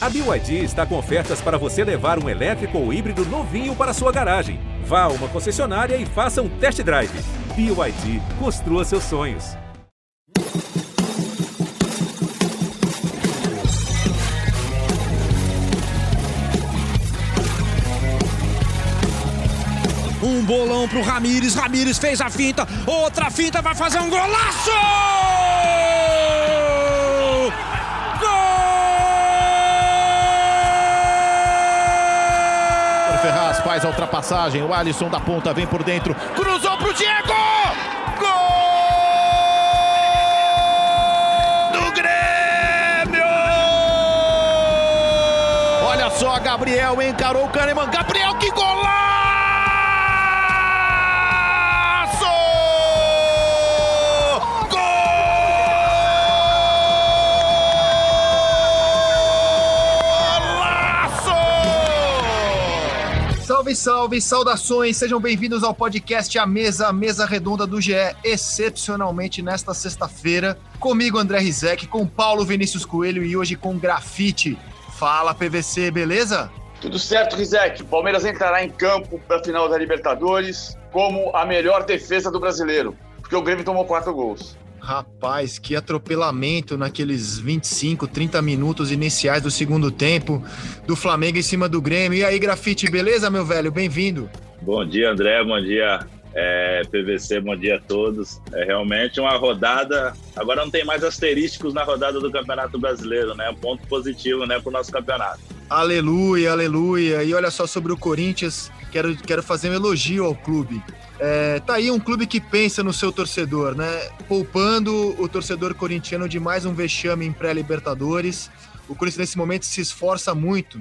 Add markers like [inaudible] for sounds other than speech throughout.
A BYD está com ofertas para você levar um elétrico ou híbrido novinho para sua garagem. Vá a uma concessionária e faça um test drive. BYD, construa seus sonhos. Um bolão pro Ramires, Ramires fez a finta, outra finta, vai fazer um golaço! Faz a ultrapassagem. O Alisson da ponta vem por dentro. Cruzou pro Diego! Gol! Do Grêmio! Olha só, Gabriel encarou o Kahneman. Gabriel, que golaço! Salve, salve, saudações, sejam bem-vindos ao podcast A Mesa, a Mesa Redonda do GE, excepcionalmente nesta sexta-feira. Comigo, André Rizek, com Paulo Vinícius Coelho e hoje com Grafite. Fala, PVC, beleza? Tudo certo, Rizek. Palmeiras entrará em campo para a final da Libertadores como a melhor defesa do brasileiro, porque o Grêmio tomou quatro gols. Rapaz, que atropelamento naqueles 25, 30 minutos iniciais do segundo tempo do Flamengo em cima do Grêmio. E aí, Grafite, beleza, meu velho? Bem-vindo. Bom dia, André. Bom dia, é, PVC. Bom dia a todos. É realmente uma rodada. Agora não tem mais asterísticos na rodada do Campeonato Brasileiro, né? Um ponto positivo, né, para o nosso campeonato. Aleluia, aleluia. E olha só sobre o Corinthians, quero, quero fazer um elogio ao clube. É, tá aí um clube que pensa no seu torcedor, né? Poupando o torcedor corintiano de mais um vexame em pré-Libertadores. O Corinthians, nesse momento, se esforça muito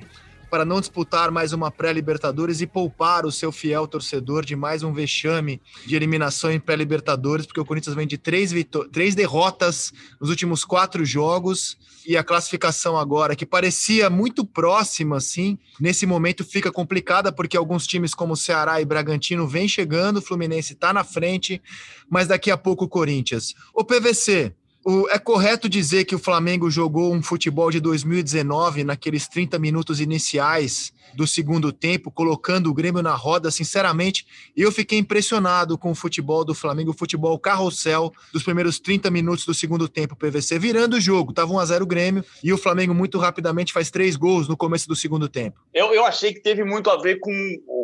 para não disputar mais uma pré-Libertadores e poupar o seu fiel torcedor de mais um vexame de eliminação em pré-Libertadores, porque o Corinthians vem de três, três derrotas nos últimos quatro jogos e a classificação agora, que parecia muito próxima, assim, nesse momento fica complicada, porque alguns times como Ceará e Bragantino vêm chegando, o Fluminense está na frente, mas daqui a pouco o Corinthians. O PVC, o, é correto dizer que o Flamengo jogou um futebol de 2019 naqueles 30 minutos iniciais do segundo tempo, colocando o Grêmio na roda. Sinceramente, eu fiquei impressionado com o futebol do Flamengo, o futebol carrossel dos primeiros 30 minutos do segundo tempo, PVC, virando o jogo. Tava 1 a 0 o Grêmio e o Flamengo muito rapidamente faz três gols no começo do segundo tempo. Eu, eu achei que teve muito a ver com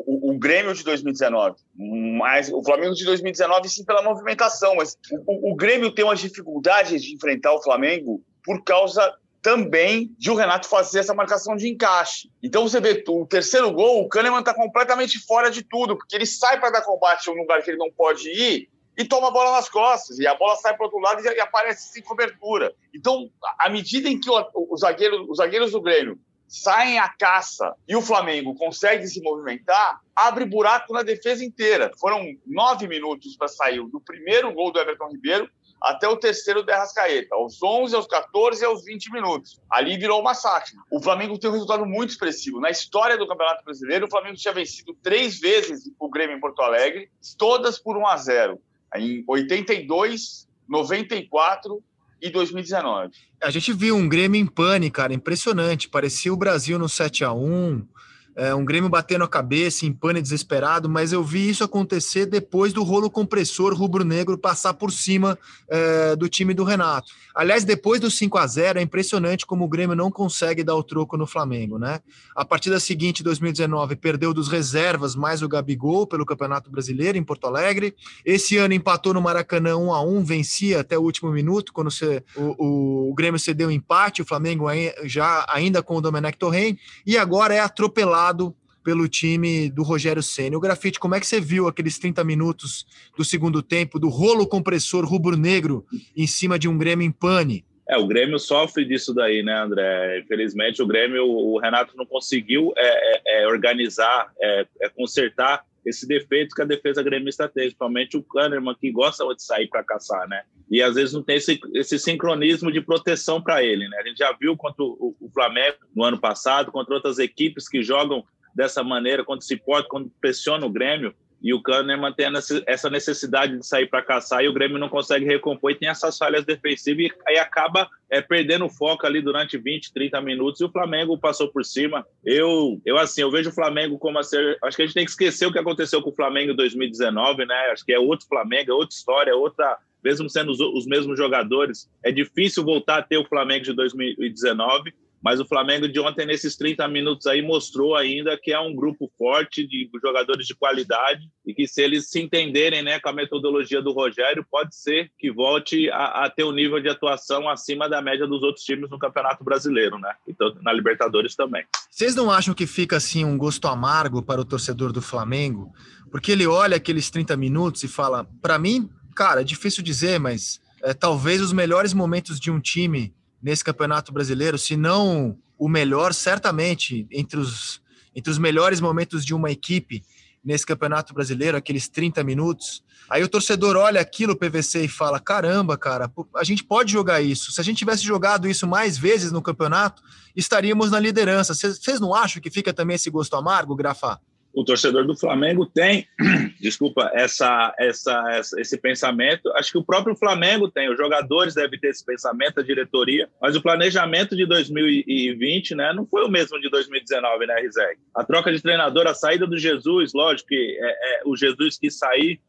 o, o, o Grêmio de 2019, mas o Flamengo de 2019 sim pela movimentação, mas o, o Grêmio tem umas dificuldades de enfrentar o Flamengo por causa também de o Renato fazer essa marcação de encaixe. Então você vê o terceiro gol, o Kahneman está completamente fora de tudo, porque ele sai para dar combate a um lugar que ele não pode ir e toma a bola nas costas, e a bola sai para outro lado e aparece sem cobertura. Então, à medida em que os zagueiros, os zagueiros do Grêmio saem à caça e o Flamengo consegue se movimentar, abre buraco na defesa inteira. Foram nove minutos para sair do primeiro gol do Everton Ribeiro até o terceiro do Arrascaeta, aos 11, aos 14 e aos 20 minutos. Ali virou um massacre. O Flamengo tem um resultado muito expressivo. Na história do Campeonato Brasileiro, o Flamengo tinha vencido três vezes o Grêmio em Porto Alegre, todas por 1 a 0 em 82, 94 e 2019. A gente viu um Grêmio em pane, cara, impressionante. Parecia o Brasil no 7 a 1 é, um Grêmio batendo a cabeça, em pane desesperado, mas eu vi isso acontecer depois do rolo compressor rubro-negro passar por cima é, do time do Renato. Aliás, depois do 5 a 0 é impressionante como o Grêmio não consegue dar o troco no Flamengo, né? A partida seguinte, 2019, perdeu dos reservas mais o Gabigol pelo Campeonato Brasileiro em Porto Alegre. Esse ano empatou no Maracanã 1 a 1 vencia até o último minuto, quando o, o, o Grêmio cedeu empate, o Flamengo já ainda com o Domenech Torren, e agora é atropelado pelo time do Rogério Senna. O Grafite, como é que você viu aqueles 30 minutos do segundo tempo, do rolo compressor rubro-negro em cima de um Grêmio em pane? É, o Grêmio sofre disso daí, né, André? Infelizmente, o Grêmio, o Renato não conseguiu é, é, é organizar, é, é, consertar esse defeito que a defesa gremista tem, principalmente o Kahneman, que gosta de sair para caçar, né? E às vezes não tem esse, esse sincronismo de proteção para ele, né? A gente já viu contra o, o Flamengo no ano passado, contra outras equipes que jogam dessa maneira, quando se pode, quando pressiona o Grêmio, e o Kahneman tem essa necessidade de sair para caçar e o Grêmio não consegue recompor e tem essas falhas defensivas e aí acaba é, perdendo o foco ali durante 20, 30 minutos e o Flamengo passou por cima. Eu, eu assim, eu vejo o Flamengo como a ser. Acho que a gente tem que esquecer o que aconteceu com o Flamengo em 2019, né? Acho que é outro Flamengo, é outra história, é outra. Mesmo sendo os, os mesmos jogadores, é difícil voltar a ter o Flamengo de 2019 mas o Flamengo de ontem, nesses 30 minutos aí, mostrou ainda que é um grupo forte de jogadores de qualidade e que se eles se entenderem né, com a metodologia do Rogério, pode ser que volte a, a ter um nível de atuação acima da média dos outros times no Campeonato Brasileiro, né? Então, na Libertadores também. Vocês não acham que fica assim um gosto amargo para o torcedor do Flamengo? Porque ele olha aqueles 30 minutos e fala, para mim, cara, é difícil dizer, mas é, talvez os melhores momentos de um time nesse Campeonato Brasileiro, se não o melhor, certamente, entre os, entre os melhores momentos de uma equipe nesse Campeonato Brasileiro, aqueles 30 minutos. Aí o torcedor olha aquilo, PVC, e fala: caramba, cara, a gente pode jogar isso. Se a gente tivesse jogado isso mais vezes no campeonato, estaríamos na liderança. Vocês não acham que fica também esse gosto amargo, Grafá? O torcedor do Flamengo tem, [clears throat] desculpa, essa, essa, essa, esse pensamento. Acho que o próprio Flamengo tem, os jogadores devem ter esse pensamento, a diretoria, mas o planejamento de 2020 né, não foi o mesmo de 2019, né, Rizek? A troca de treinador, a saída do Jesus, lógico que é, é, o Jesus quis sair,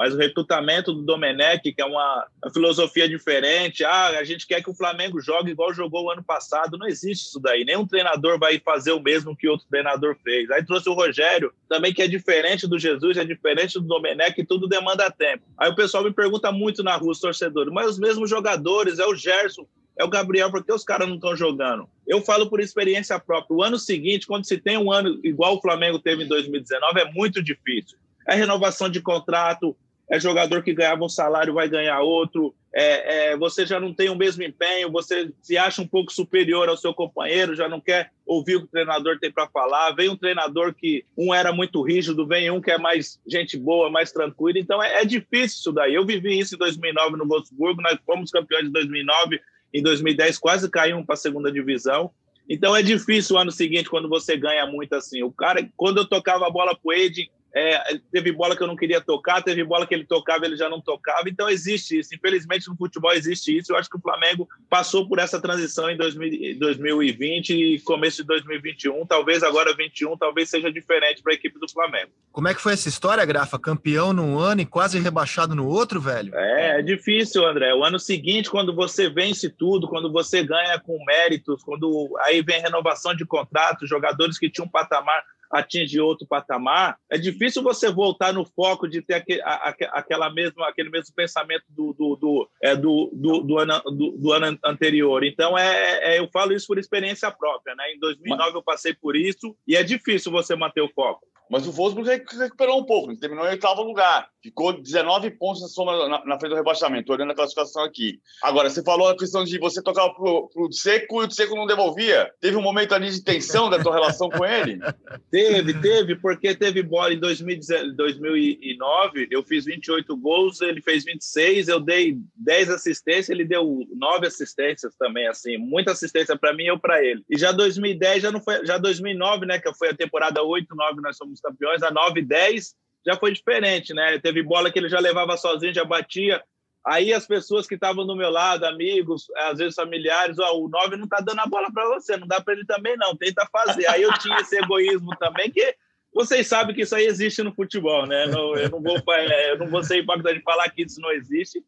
mas o recrutamento do Domenech, que é uma, uma, filosofia diferente, ah, a gente quer que o Flamengo jogue igual jogou o ano passado, não existe isso daí. Nenhum treinador vai fazer o mesmo que outro treinador fez. Aí trouxe o Rogério, também que é diferente do Jesus, é diferente do Domenech, tudo demanda tempo. Aí o pessoal me pergunta muito na rua, os torcedores, mas os mesmos jogadores, é o Gerson, é o Gabriel, porque os caras não estão jogando? Eu falo por experiência própria. O ano seguinte, quando se tem um ano igual o Flamengo teve em 2019, é muito difícil. É renovação de contrato, é jogador que ganhava um salário vai ganhar outro, é, é, você já não tem o mesmo empenho, você se acha um pouco superior ao seu companheiro, já não quer ouvir o que o treinador tem para falar. Vem um treinador que um era muito rígido, vem um que é mais gente boa, mais tranquilo. Então é, é difícil isso daí. Eu vivi isso em 2009 no Wolfsburgo, nós fomos campeões em 2009, em 2010 quase caímos para a segunda divisão. Então é difícil o ano seguinte quando você ganha muito assim. O cara, quando eu tocava a bola pro Ed, é, teve bola que eu não queria tocar, teve bola que ele tocava ele já não tocava. Então existe isso. Infelizmente no futebol existe isso. Eu acho que o Flamengo passou por essa transição em 2020 e começo de 2021. Talvez agora 21, talvez seja diferente para a equipe do Flamengo. Como é que foi essa história, Grafa? Campeão num ano e quase rebaixado no outro, velho? É, é difícil, André. O ano seguinte, quando você vence tudo, quando você ganha com méritos, quando aí vem renovação de contrato, jogadores que tinham um patamar atingir outro patamar, é difícil você voltar no foco de ter aquele, a, aquela mesma, aquele mesmo pensamento do, do, do, é, do, do, do, ano, do, do ano anterior. Então, é, é, eu falo isso por experiência própria. Né? Em 2009 eu passei por isso e é difícil você manter o foco. Mas o Wolfsburg recuperou um pouco, ele terminou em oitavo lugar. Ficou 19 pontos na, soma, na, na frente do rebaixamento, olhando a classificação aqui. Agora, você falou a questão de você tocar pro, pro Seco e o Seco não devolvia. Teve um momento ali de tensão da tua relação com ele? [laughs] Teve, teve, porque teve bola em 2009, eu fiz 28 gols, ele fez 26, eu dei 10 assistências, ele deu 9 assistências também, assim, muita assistência para mim e eu para ele. E já 2010 já não foi, já 2009, né, que foi a temporada 8, 9 nós somos campeões, a 9 10 já foi diferente, né? Teve bola que ele já levava sozinho, já batia. Aí as pessoas que estavam do meu lado, amigos, às vezes familiares, ó, o 9 não tá dando a bola para você, não dá para ele também não, tenta fazer. Aí eu tinha esse egoísmo também, que vocês sabem que isso aí existe no futebol, né? Não, eu, não vou, é, eu não vou ser hipócrita de falar que isso não existe,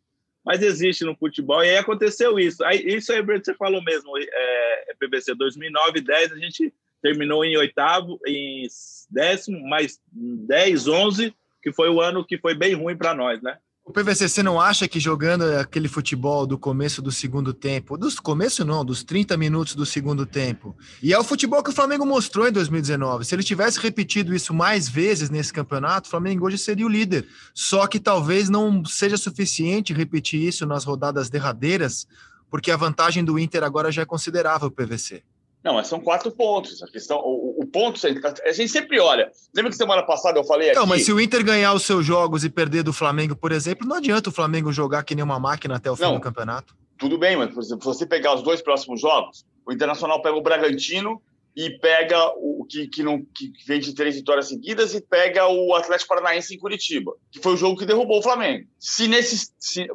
mas existe no futebol. E aí aconteceu isso. Aí, isso aí você falou mesmo, é, PBC 2009, 10, a gente terminou em oitavo, em décimo, mais 10, 11, que foi o ano que foi bem ruim para nós, né? O PVC, você não acha que jogando aquele futebol do começo do segundo tempo, dos começo não, dos 30 minutos do segundo tempo, e é o futebol que o Flamengo mostrou em 2019. Se ele tivesse repetido isso mais vezes nesse campeonato, o Flamengo hoje seria o líder. Só que talvez não seja suficiente repetir isso nas rodadas derradeiras, porque a vantagem do Inter agora já é considerável, PVC. Não, mas são quatro pontos. A questão, o, o, ponto, a gente sempre olha. Lembra que semana passada eu falei Não, aqui? mas se o Inter ganhar os seus jogos e perder do Flamengo, por exemplo, não adianta o Flamengo jogar que nem uma máquina até o fim não, do campeonato. Tudo bem, mas, por exemplo, se você pegar os dois próximos jogos, o Internacional pega o Bragantino e pega o que, que, não, que vem de três vitórias seguidas e pega o Atlético Paranaense em Curitiba, que foi o jogo que derrubou o Flamengo. Se nesse. Se,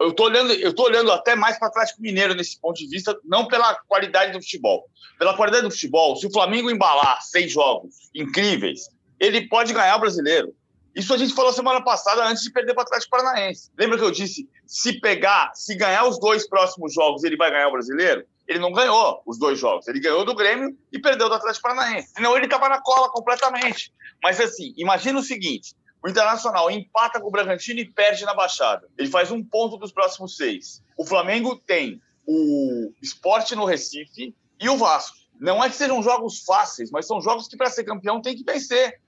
eu tô olhando, eu tô olhando até mais para o Atlético Mineiro nesse ponto de vista, não pela qualidade do futebol. Pela qualidade do futebol, se o Flamengo embalar seis jogos incríveis, ele pode ganhar o brasileiro. Isso a gente falou semana passada antes de perder para o Atlético Paranaense. Lembra que eu disse: se pegar, se ganhar os dois próximos jogos, ele vai ganhar o brasileiro? Ele não ganhou os dois jogos. Ele ganhou do Grêmio e perdeu do Atlético Paranaense. Senão ele estava na cola completamente. Mas assim, imagina o seguinte: o Internacional empata com o Bragantino e perde na Baixada. Ele faz um ponto dos próximos seis. O Flamengo tem o Esporte no Recife e o Vasco. Não é que sejam jogos fáceis, mas são jogos que para ser campeão tem que vencer.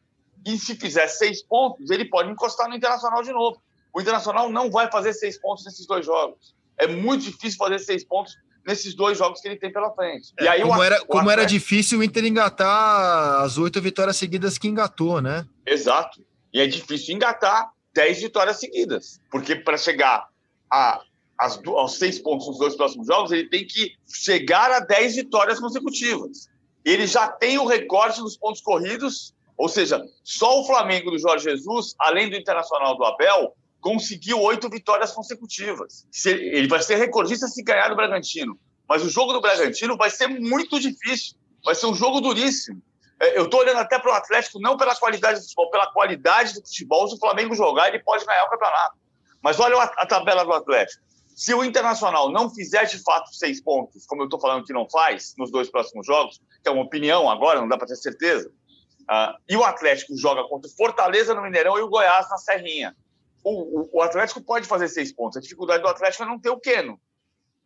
E se fizer seis pontos, ele pode encostar no Internacional de novo. O Internacional não vai fazer seis pontos nesses dois jogos. É muito difícil fazer seis pontos nesses dois jogos que ele tem pela frente. É, e aí como, o, era, o como era difícil o Inter engatar as oito vitórias seguidas que engatou, né? Exato. E é difícil engatar dez vitórias seguidas. Porque para chegar a, as, aos seis pontos nos dois próximos jogos, ele tem que chegar a dez vitórias consecutivas. Ele já tem o recorde dos pontos corridos, ou seja, só o Flamengo do Jorge Jesus, além do Internacional do Abel, conseguiu oito vitórias consecutivas. Ele vai ser recordista se ganhar do Bragantino. Mas o jogo do Bragantino vai ser muito difícil. Vai ser um jogo duríssimo. É, eu estou olhando até para o Atlético, não pela qualidade do futebol, pela qualidade do futebol. Se o Flamengo jogar, ele pode ganhar o campeonato. Mas olha a tabela do Atlético. Se o Internacional não fizer de fato seis pontos, como eu estou falando que não faz, nos dois próximos jogos, que é uma opinião agora, não dá para ter certeza, uh, e o Atlético joga contra o Fortaleza no Mineirão e o Goiás na Serrinha o, o, Atlético pode fazer seis pontos. A dificuldade do Atlético é não ter o Queno,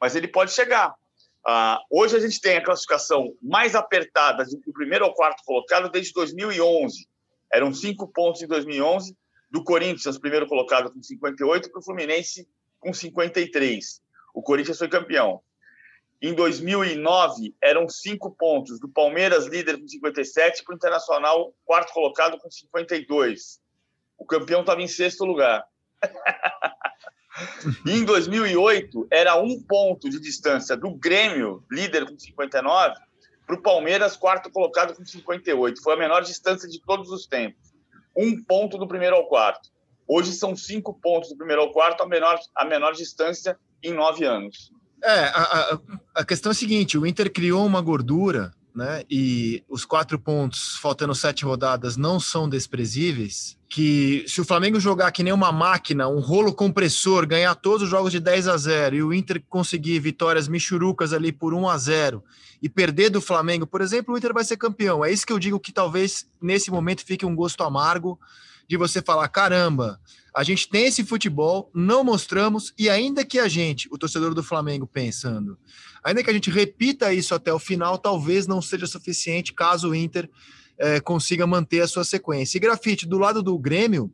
mas ele pode chegar. Uh, hoje a gente tem a classificação mais apertada do primeiro ao quarto colocado desde 2011. Eram cinco pontos em 2011, do Corinthians, primeiro colocado com 58, para o Fluminense com 53. O Corinthians foi campeão. Em 2009, eram cinco pontos, do Palmeiras, líder com 57, para o Internacional, quarto colocado com 52. O campeão estava em sexto lugar. [laughs] em 2008, era um ponto de distância do Grêmio, líder com 59, para o Palmeiras, quarto colocado com 58. Foi a menor distância de todos os tempos. Um ponto do primeiro ao quarto. Hoje são cinco pontos do primeiro ao quarto, a menor, a menor distância em nove anos. É, a, a, a questão é a seguinte: o Inter criou uma gordura né? E os quatro pontos, faltando sete rodadas, não são desprezíveis. Que se o Flamengo jogar que nem uma máquina, um rolo compressor, ganhar todos os jogos de 10 a 0 e o Inter conseguir vitórias michurucas ali por 1 a 0 e perder do Flamengo, por exemplo, o Inter vai ser campeão. É isso que eu digo que talvez nesse momento fique um gosto amargo de você falar: caramba, a gente tem esse futebol, não mostramos, e ainda que a gente, o torcedor do Flamengo, pensando, ainda que a gente repita isso até o final, talvez não seja suficiente caso o Inter é, consiga manter a sua sequência. E grafite, do lado do Grêmio,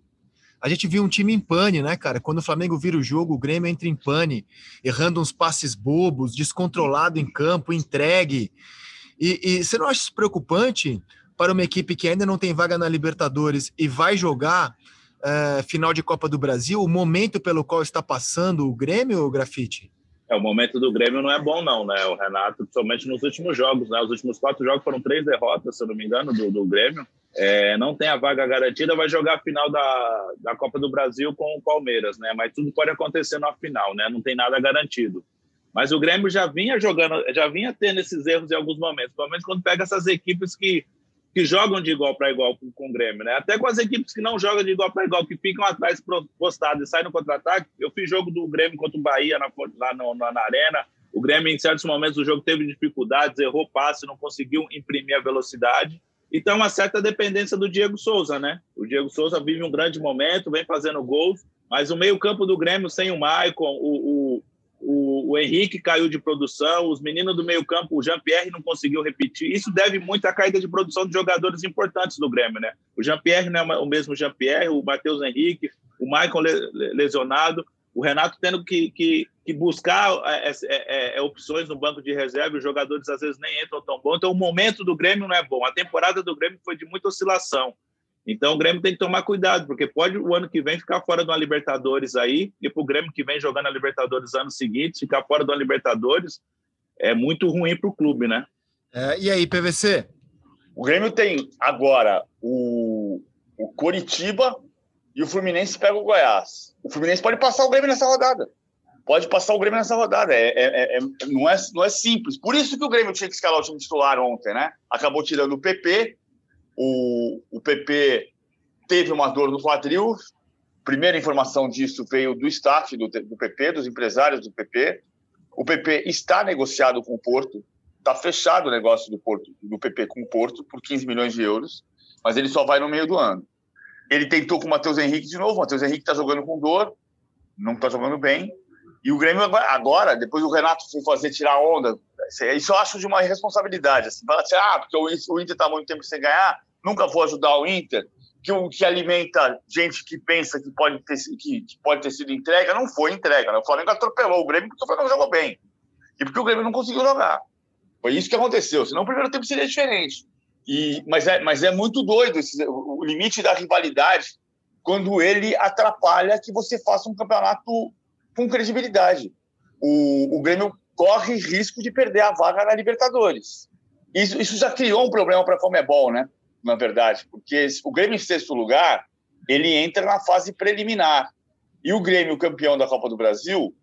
a gente viu um time em pane, né, cara? Quando o Flamengo vira o jogo, o Grêmio entra em pane, errando uns passes bobos, descontrolado em campo, entregue. E, e você não acha isso preocupante para uma equipe que ainda não tem vaga na Libertadores e vai jogar uh, final de Copa do Brasil, o momento pelo qual está passando o Grêmio, Grafite? É, o momento do Grêmio não é bom, não, né? O Renato, principalmente nos últimos jogos, né? Os últimos quatro jogos foram três derrotas, se eu não me engano, do, do Grêmio. É, não tem a vaga garantida, vai jogar a final da, da Copa do Brasil com o Palmeiras, né? Mas tudo pode acontecer na final, né? Não tem nada garantido. Mas o Grêmio já vinha jogando, já vinha tendo esses erros em alguns momentos, principalmente quando pega essas equipes que que jogam de igual para igual com, com o Grêmio, né? Até com as equipes que não jogam de igual para igual, que ficam atrás postadas e saem no contra-ataque. Eu fiz jogo do Grêmio contra o Bahia na, lá no, na, na, Arena. O Grêmio, em certos momentos do jogo, teve dificuldades, errou passe, não conseguiu imprimir a velocidade. Então, uma certa dependência do Diego Souza, né? O Diego Souza vive um grande momento, vem fazendo gols, mas o meio-campo do Grêmio sem o Maicon, o, o o, o Henrique caiu de produção, os meninos do meio-campo, o Jean-Pierre não conseguiu repetir. Isso deve muito à caída de produção de jogadores importantes do Grêmio, né? O Jean-Pierre não é o mesmo Jean-Pierre, o Matheus Henrique, o Maicon lesionado, o Renato tendo que, que, que buscar é, é, é, é, opções no banco de reserva, os jogadores às vezes nem entram tão bom. Então, o momento do Grêmio não é bom. A temporada do Grêmio foi de muita oscilação. Então o Grêmio tem que tomar cuidado, porque pode o ano que vem ficar fora de uma Libertadores aí, e para o Grêmio que vem jogando a Libertadores ano seguinte, ficar fora de uma Libertadores é muito ruim para o clube, né? É, e aí, PVC? O Grêmio tem agora o, o Coritiba e o Fluminense pega o Goiás. O Fluminense pode passar o Grêmio nessa rodada. Pode passar o Grêmio nessa rodada. É, é, é, não, é, não é simples. Por isso que o Grêmio tinha que escalar o time titular ontem, né? Acabou tirando o PP. O, o PP teve uma dor no quadril. Primeira informação disso veio do staff do, do PP, dos empresários do PP. O PP está negociado com o Porto. Está fechado o negócio do, Porto, do PP com o Porto por 15 milhões de euros, mas ele só vai no meio do ano. Ele tentou com o Matheus Henrique de novo. O Matheus Henrique está jogando com dor, não está jogando bem. E o Grêmio agora, depois o Renato foi fazer tirar onda, isso eu acho de uma irresponsabilidade. Assim, fala assim, ah, porque o Inter está muito tempo sem ganhar, nunca vou ajudar o Inter. Que o que alimenta gente que pensa que pode ter, que, que pode ter sido entrega, não foi entrega. Né? O Flamengo atropelou o Grêmio porque o Flamengo jogou bem. E porque o Grêmio não conseguiu jogar. Foi isso que aconteceu. Senão o primeiro tempo seria diferente. E, mas, é, mas é muito doido esse, o limite da rivalidade quando ele atrapalha que você faça um campeonato com credibilidade. O, o Grêmio corre risco de perder a vaga na Libertadores. Isso, isso já criou um problema para a Comebol, né? Na verdade, porque o Grêmio em sexto lugar, ele entra na fase preliminar. E o Grêmio, campeão da Copa do Brasil,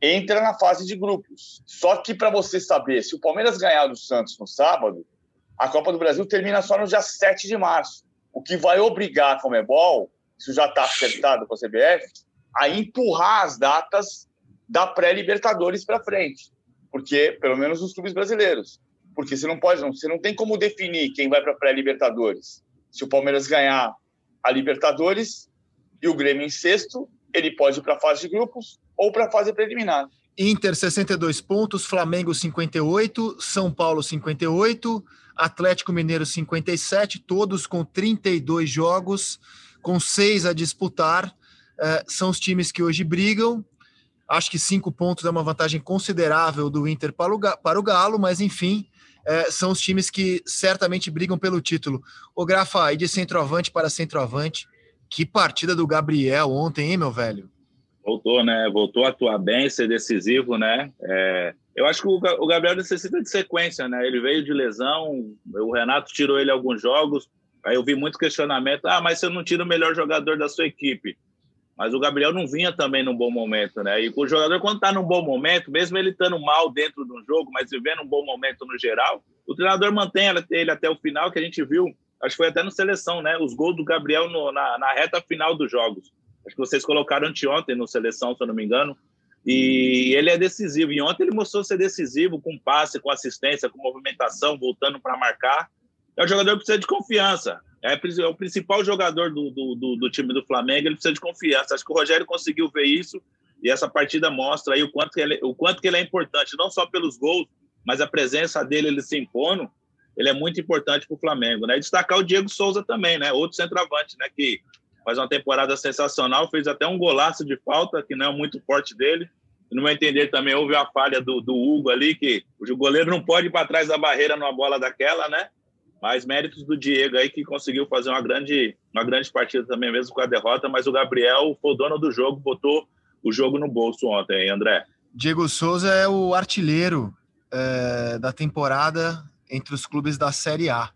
entra na fase de grupos. Só que para você saber, se o Palmeiras ganhar do Santos no sábado, a Copa do Brasil termina só no dia 7 de março, o que vai obrigar a Comebol, isso já está acertado com a CBF, a empurrar as datas da pré-Libertadores para frente, porque pelo menos os clubes brasileiros, porque você não pode, você não tem como definir quem vai para pré-Libertadores. Se o Palmeiras ganhar a Libertadores e o Grêmio em sexto, ele pode ir para a fase de grupos ou para a fase preliminar. Inter 62 pontos, Flamengo 58, São Paulo 58, Atlético Mineiro 57, todos com 32 jogos, com seis a disputar. Uh, são os times que hoje brigam. Acho que cinco pontos é uma vantagem considerável do Inter para o, Galo, mas enfim, uh, são os times que certamente brigam pelo título. O Grafa, e de centroavante para centroavante, que partida do Gabriel ontem, hein, meu velho? Voltou, né? Voltou a atuar bem, ser decisivo, né? É, eu acho que o Gabriel necessita de sequência, né? Ele veio de lesão, o Renato tirou ele alguns jogos, aí eu vi muito questionamento, ah, mas você não tira o melhor jogador da sua equipe. Mas o Gabriel não vinha também num bom momento, né? E o jogador, quando está num bom momento, mesmo ele estando mal dentro de um jogo, mas vivendo um bom momento no geral, o treinador mantém ele até o final, que a gente viu, acho que foi até no seleção, né? Os gols do Gabriel no, na, na reta final dos jogos. Acho que vocês colocaram anteontem no seleção, se eu não me engano. E ele é decisivo. E ontem ele mostrou ser decisivo com passe, com assistência, com movimentação, voltando para marcar. É um jogador que precisa de confiança. É, é o principal jogador do, do, do, do, time do Flamengo. Ele precisa de confiança. Acho que o Rogério conseguiu ver isso. E essa partida mostra aí o quanto que ele, o quanto que ele é importante, não só pelos gols, mas a presença dele, ele se impondo, ele é muito importante para o Flamengo. Né? E destacar o Diego Souza também, né? outro centroavante, né? que faz uma temporada sensacional, fez até um golaço de falta, que não é muito forte dele no meu entender, também houve a falha do, do Hugo ali, que o goleiro não pode ir para trás da barreira numa bola daquela, né? Mas méritos do Diego aí, que conseguiu fazer uma grande, uma grande partida também, mesmo com a derrota. Mas o Gabriel foi o dono do jogo, botou o jogo no bolso ontem, hein, André? Diego Souza é o artilheiro é, da temporada entre os clubes da Série A,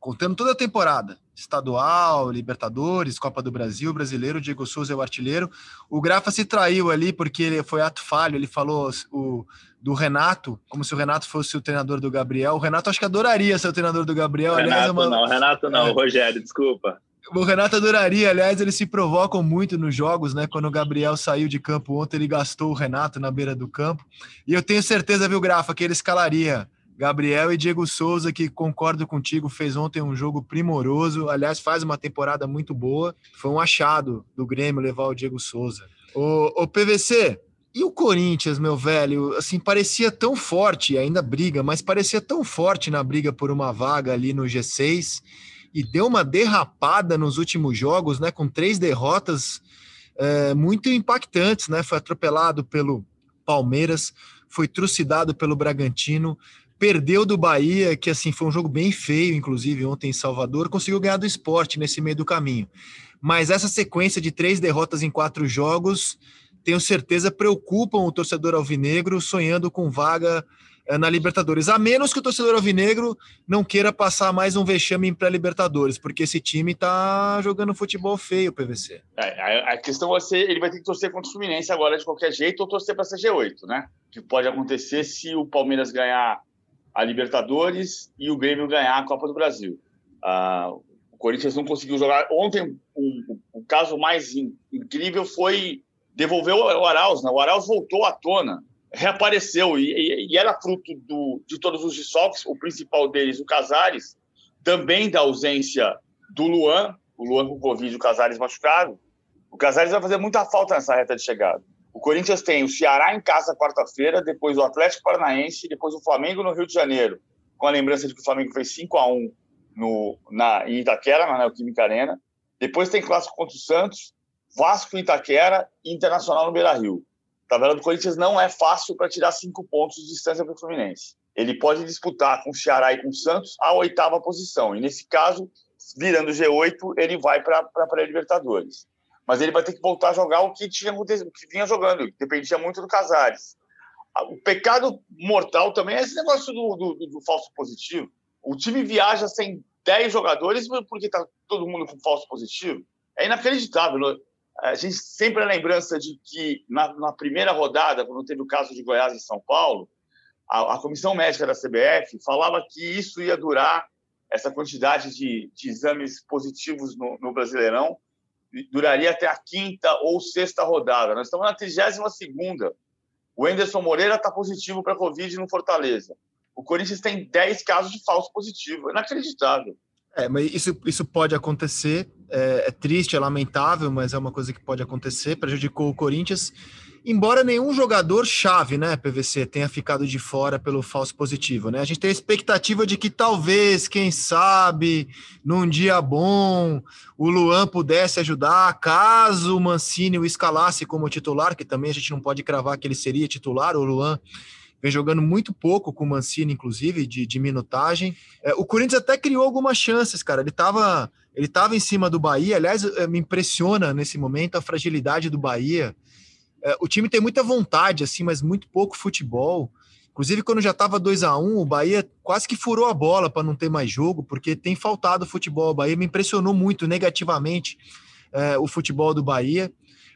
contando toda a temporada estadual, Libertadores, Copa do Brasil, brasileiro, Diego Souza é o artilheiro. O Grafa se traiu ali porque ele foi ato falho, ele falou o, do Renato, como se o Renato fosse o treinador do Gabriel. O Renato acho que adoraria ser o treinador do Gabriel. Renato aliás, é uma... não, Renato não, é... Rogério, desculpa. O Renato adoraria, aliás, eles se provocam muito nos jogos, né? Quando o Gabriel saiu de campo ontem, ele gastou o Renato na beira do campo. E eu tenho certeza, viu, Grafa, que ele escalaria Gabriel e Diego Souza, que concordo contigo, fez ontem um jogo primoroso. Aliás, faz uma temporada muito boa. Foi um achado do Grêmio levar o Diego Souza. O, o PVC, e o Corinthians, meu velho, assim, parecia tão forte, ainda briga, mas parecia tão forte na briga por uma vaga ali no G6 e deu uma derrapada nos últimos jogos, né? Com três derrotas é, muito impactantes, né? Foi atropelado pelo Palmeiras, foi trucidado pelo Bragantino, perdeu do Bahia, que assim foi um jogo bem feio, inclusive ontem em Salvador, conseguiu ganhar do esporte nesse meio do caminho. Mas essa sequência de três derrotas em quatro jogos, tenho certeza, preocupam o torcedor alvinegro, sonhando com vaga é, na Libertadores, a menos que o torcedor alvinegro não queira passar mais um vexame em pré-Libertadores, porque esse time tá jogando futebol feio, PVC. É, a, a, questão vai ser, ele vai ter que torcer contra o Fluminense agora de qualquer jeito ou torcer para ser G8, né? Que pode acontecer se o Palmeiras ganhar a Libertadores e o Grêmio ganhar a Copa do Brasil. Ah, o Corinthians não conseguiu jogar. Ontem, o, o caso mais in, incrível foi devolver o Arauz, né? O Arauz voltou à tona reapareceu e, e, e era fruto do, de todos os desfalques, o principal deles, o Casares, também da ausência do Luan, o Luan com Covid, o Casares machucado. O Casares vai fazer muita falta nessa reta de chegada. O Corinthians tem o Ceará em casa quarta-feira, depois o Atlético Paranaense, depois o Flamengo no Rio de Janeiro, com a lembrança de que o Flamengo fez 5 a 1 no, na, em Itaquera, na Neoquímica Arena. Depois tem clássico contra o Santos, Vasco Itaquera e Internacional no Beira-Rio. A tabela do Corinthians não é fácil para tirar cinco pontos de distância para o Fluminense. Ele pode disputar com o Ceará e com o Santos a oitava posição. E nesse caso, virando G8, ele vai para a pré-Libertadores. Mas ele vai ter que voltar a jogar o que, tinha, o que vinha jogando, dependia muito do Casares. O pecado mortal também é esse negócio do, do, do falso positivo. O time viaja sem 10 jogadores porque está todo mundo com falso positivo. É inacreditável a gente sempre a lembrança de que na, na, primeira rodada, quando teve o caso de Goiás e São Paulo, a, a, comissão médica da CBF falava que isso ia durar essa quantidade de, de exames positivos no, no, Brasileirão duraria até a quinta ou sexta rodada. Nós estamos na 32 segunda. O Enderson Moreira está positivo para Covid no Fortaleza. O Corinthians tem 10 casos de falso positivo. Inacreditável. É, mas isso, isso pode acontecer. É, é, triste, é lamentável, mas é uma coisa que pode acontecer. Prejudicou o Corinthians. Embora nenhum jogador chave, né, PVC, tenha ficado de fora pelo falso positivo, né? A gente tem a expectativa de que talvez, quem sabe, num dia bom, o Luan pudesse ajudar, caso o Mancini o escalasse como titular, que também a gente não pode cravar que ele seria titular, o Luan vem jogando muito pouco com o Mancini, inclusive, de, de minutagem. É, o Corinthians até criou algumas chances, cara. Ele estava ele tava em cima do Bahia. Aliás, é, me impressiona nesse momento a fragilidade do Bahia. É, o time tem muita vontade, assim, mas muito pouco futebol. Inclusive, quando já estava 2 a 1 um, o Bahia quase que furou a bola para não ter mais jogo, porque tem faltado futebol. O Bahia me impressionou muito negativamente é, o futebol do Bahia.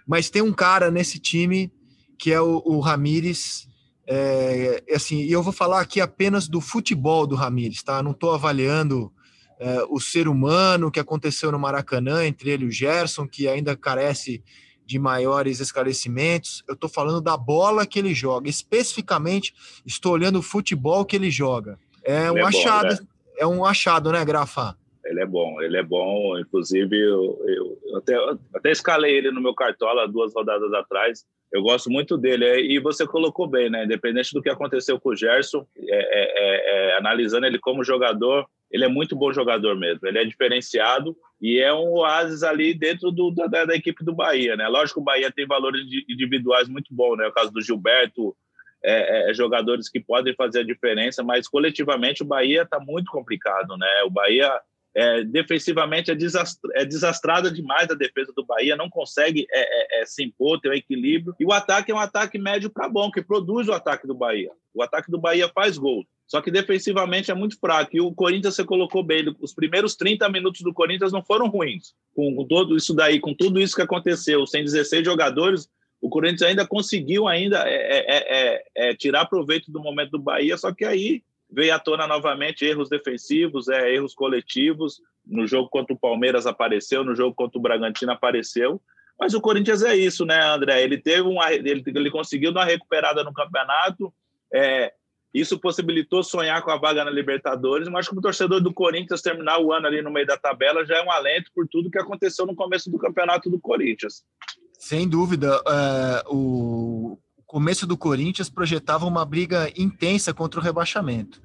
Mas tem um cara nesse time que é o, o Ramires, é, assim, e eu vou falar aqui apenas do futebol do Ramires, tá? Não estou avaliando é, o ser humano que aconteceu no Maracanã, entre ele e o Gerson, que ainda carece de maiores esclarecimentos. Eu estou falando da bola que ele joga. Especificamente, estou olhando o futebol que ele joga. É um é achado, bom, né? é um achado, né, Grafa? Ele é bom, ele é bom. Inclusive, eu, eu até, até escalei ele no meu cartola duas rodadas atrás. Eu gosto muito dele. É, e você colocou bem, né? Independente do que aconteceu com o Gerson, é, é, é, analisando ele como jogador, ele é muito bom jogador mesmo. Ele é diferenciado e é um oásis ali dentro do, da, da, equipe do Bahia, né? Lógico o Bahia tem valores individuais muito bons, né? O caso do Gilberto, é, é, jogadores que podem fazer a diferença, mas coletivamente o Bahia está muito complicado, né? O Bahia é, defensivamente é, desastra, é, desastrada demais a defesa do Bahia, não consegue é, é, é se impor, ter um equilíbrio. E o ataque é um ataque médio para bom, que produz o ataque do Bahia. O ataque do Bahia faz gol. Só que defensivamente é muito fraco. E o Corinthians você colocou bem. Os primeiros 30 minutos do Corinthians não foram ruins. Com, todo isso daí, com tudo isso que aconteceu, sem 16 jogadores, o Corinthians ainda conseguiu ainda é, é, tirar proveito do momento do Bahia, só que aí veio à tona novamente erros defensivos, é, erros coletivos. No jogo contra o Palmeiras apareceu, no jogo contra o Bragantino apareceu. Mas o Corinthians é isso, né, André? Ele teve uma, ele, ele conseguiu dar uma recuperada no campeonato. É, isso possibilitou sonhar com a vaga na Libertadores, mas como torcedor do Corinthians terminar o ano ali no meio da tabela já é um alento por tudo que aconteceu no começo do campeonato do Corinthians. Sem dúvida, é, o começo do Corinthians projetava uma briga intensa contra o rebaixamento.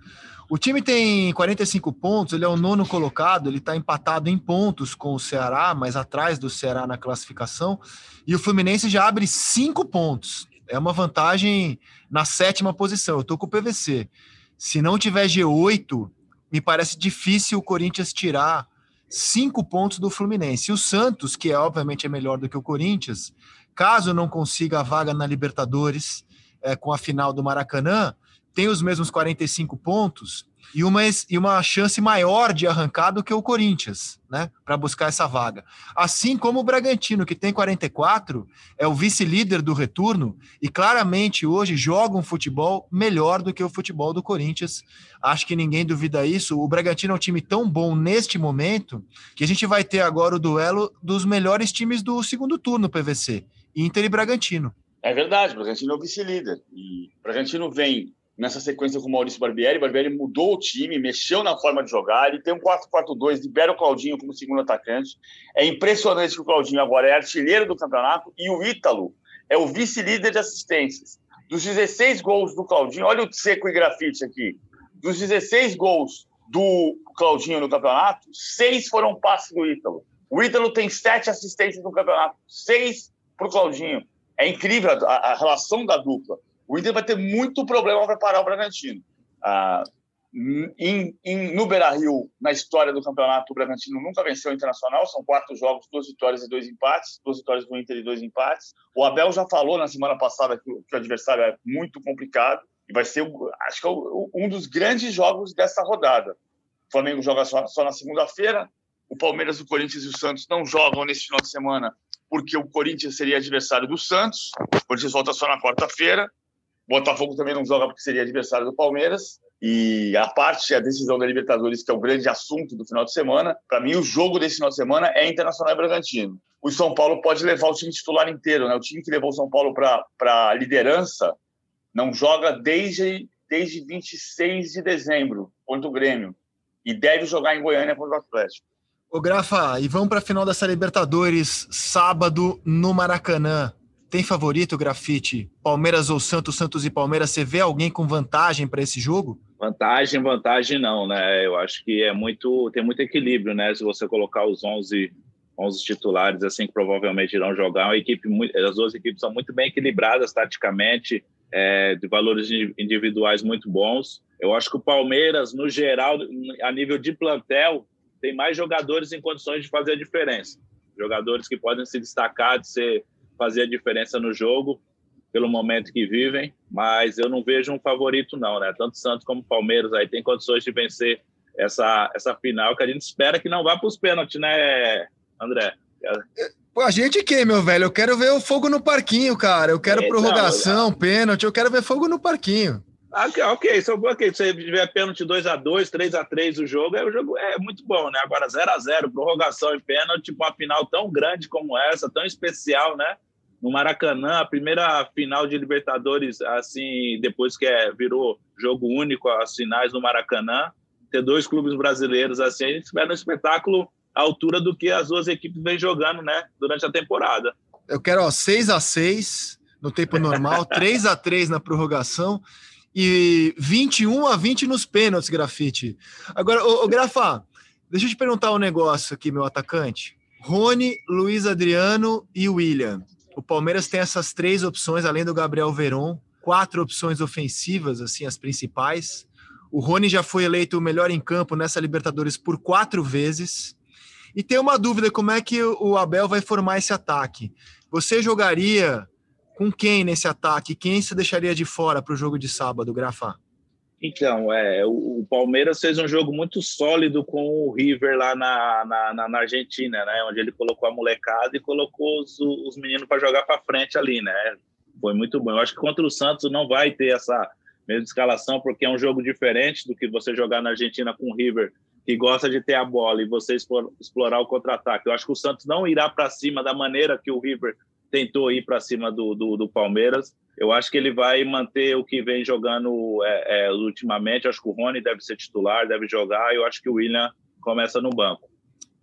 O time tem 45 pontos, ele é o nono colocado, ele está empatado em pontos com o Ceará, mas atrás do Ceará na classificação, e o Fluminense já abre cinco pontos. É uma vantagem na sétima posição. Eu estou com o PVC. Se não tiver G8, me parece difícil o Corinthians tirar cinco pontos do Fluminense. E o Santos, que é obviamente é melhor do que o Corinthians, caso não consiga a vaga na Libertadores é, com a final do Maracanã, tem os mesmos 45 pontos e uma, e uma chance maior de arrancar do que o Corinthians, né? Para buscar essa vaga. Assim como o Bragantino, que tem 44, é o vice-líder do retorno e claramente hoje joga um futebol melhor do que o futebol do Corinthians. Acho que ninguém duvida isso. O Bragantino é um time tão bom neste momento que a gente vai ter agora o duelo dos melhores times do segundo turno PVC, Inter e Bragantino. É verdade, o Bragantino é o vice-líder. E o Bragantino vem nessa sequência com o Maurício Barbieri. Barbieri mudou o time, mexeu na forma de jogar. Ele tem um 4-4-2, libera o Claudinho como segundo atacante. É impressionante que o Claudinho agora é artilheiro do campeonato e o Ítalo é o vice-líder de assistências. Dos 16 gols do Claudinho, olha o seco e grafite aqui. Dos 16 gols do Claudinho no campeonato, seis foram passes do Ítalo. O Ítalo tem sete assistências no campeonato, seis para o Claudinho. É incrível a, a relação da dupla o Inter vai ter muito problema para parar o Bragantino. Ah, no Beira-Rio, na história do campeonato, o Bragantino nunca venceu o Internacional, são quatro jogos, duas vitórias e dois empates, duas vitórias do Inter e dois empates. O Abel já falou na semana passada que, que o adversário é muito complicado e vai ser, acho que é um dos grandes jogos dessa rodada. O Flamengo joga só, só na segunda-feira, o Palmeiras, o Corinthians e o Santos não jogam nesse final de semana porque o Corinthians seria adversário do Santos, o Corinthians volta só na quarta-feira, Botafogo também não joga porque seria adversário do Palmeiras. E a parte, a decisão da Libertadores, que é o grande assunto do final de semana, para mim o jogo desse final de semana é Internacional e Bragantino. O São Paulo pode levar o time titular inteiro, né? O time que levou o São Paulo para a liderança não joga desde, desde 26 de dezembro contra o Grêmio. E deve jogar em Goiânia contra o Atlético. Ô, Grafa, e vamos para a final dessa Libertadores, sábado, no Maracanã. Tem favorito, Grafite? Palmeiras ou Santos, Santos e Palmeiras? Você vê alguém com vantagem para esse jogo? Vantagem, vantagem não, né? Eu acho que é muito, tem muito equilíbrio, né? Se você colocar os 11, 11 titulares, assim, que provavelmente irão jogar, uma equipe as duas equipes são muito bem equilibradas taticamente, é, de valores individuais muito bons. Eu acho que o Palmeiras, no geral, a nível de plantel, tem mais jogadores em condições de fazer a diferença. Jogadores que podem se destacar, de ser fazer a diferença no jogo pelo momento que vivem, mas eu não vejo um favorito não, né? Tanto Santos como Palmeiras aí tem condições de vencer essa essa final que a gente espera que não vá para os pênaltis, né, André? Pô, a gente que, meu velho? Eu quero ver o fogo no parquinho, cara. Eu quero é, prorrogação, não, pênalti. Eu quero ver fogo no parquinho. Ah, ok, ok. Se, okay. Se tiver pênalti 2x2, 3x3 o jogo, é, o jogo é muito bom, né? Agora 0x0, prorrogação e pênalti, uma final tão grande como essa, tão especial, né? no Maracanã, a primeira final de Libertadores, assim, depois que é, virou jogo único as finais no Maracanã, ter dois clubes brasileiros assim, a gente espera um espetáculo à altura do que as duas equipes vêm jogando, né, durante a temporada. Eu quero, ó, 6 a 6 no tempo normal, [laughs] 3 a 3 na prorrogação e 21 a 20 nos pênaltis, Grafite. Agora, o, Grafa, deixa eu te perguntar um negócio aqui, meu atacante. Rony, Luiz Adriano e William. O Palmeiras tem essas três opções, além do Gabriel Veron, quatro opções ofensivas, assim, as principais. O Rony já foi eleito o melhor em campo nessa Libertadores por quatro vezes. E tem uma dúvida: como é que o Abel vai formar esse ataque? Você jogaria com quem nesse ataque? Quem se deixaria de fora para o jogo de sábado, Grafa? Então, é, o, Palmeiras fez um jogo muito sólido com o River lá na, na, na Argentina, né? Onde ele colocou a molecada e colocou os, os meninos para jogar para frente ali, né? Foi muito bom. Eu acho que contra o Santos não vai ter essa mesma escalação, porque é um jogo diferente do que você jogar na Argentina com o River, que gosta de ter a bola e você explorar o contra-ataque. Eu acho que o Santos não irá para cima da maneira que o River tentou ir para cima do, do, do Palmeiras eu acho que ele vai manter o que vem jogando é, é, ultimamente. Eu acho que o Rony deve ser titular, deve jogar. Eu acho que o William começa no banco.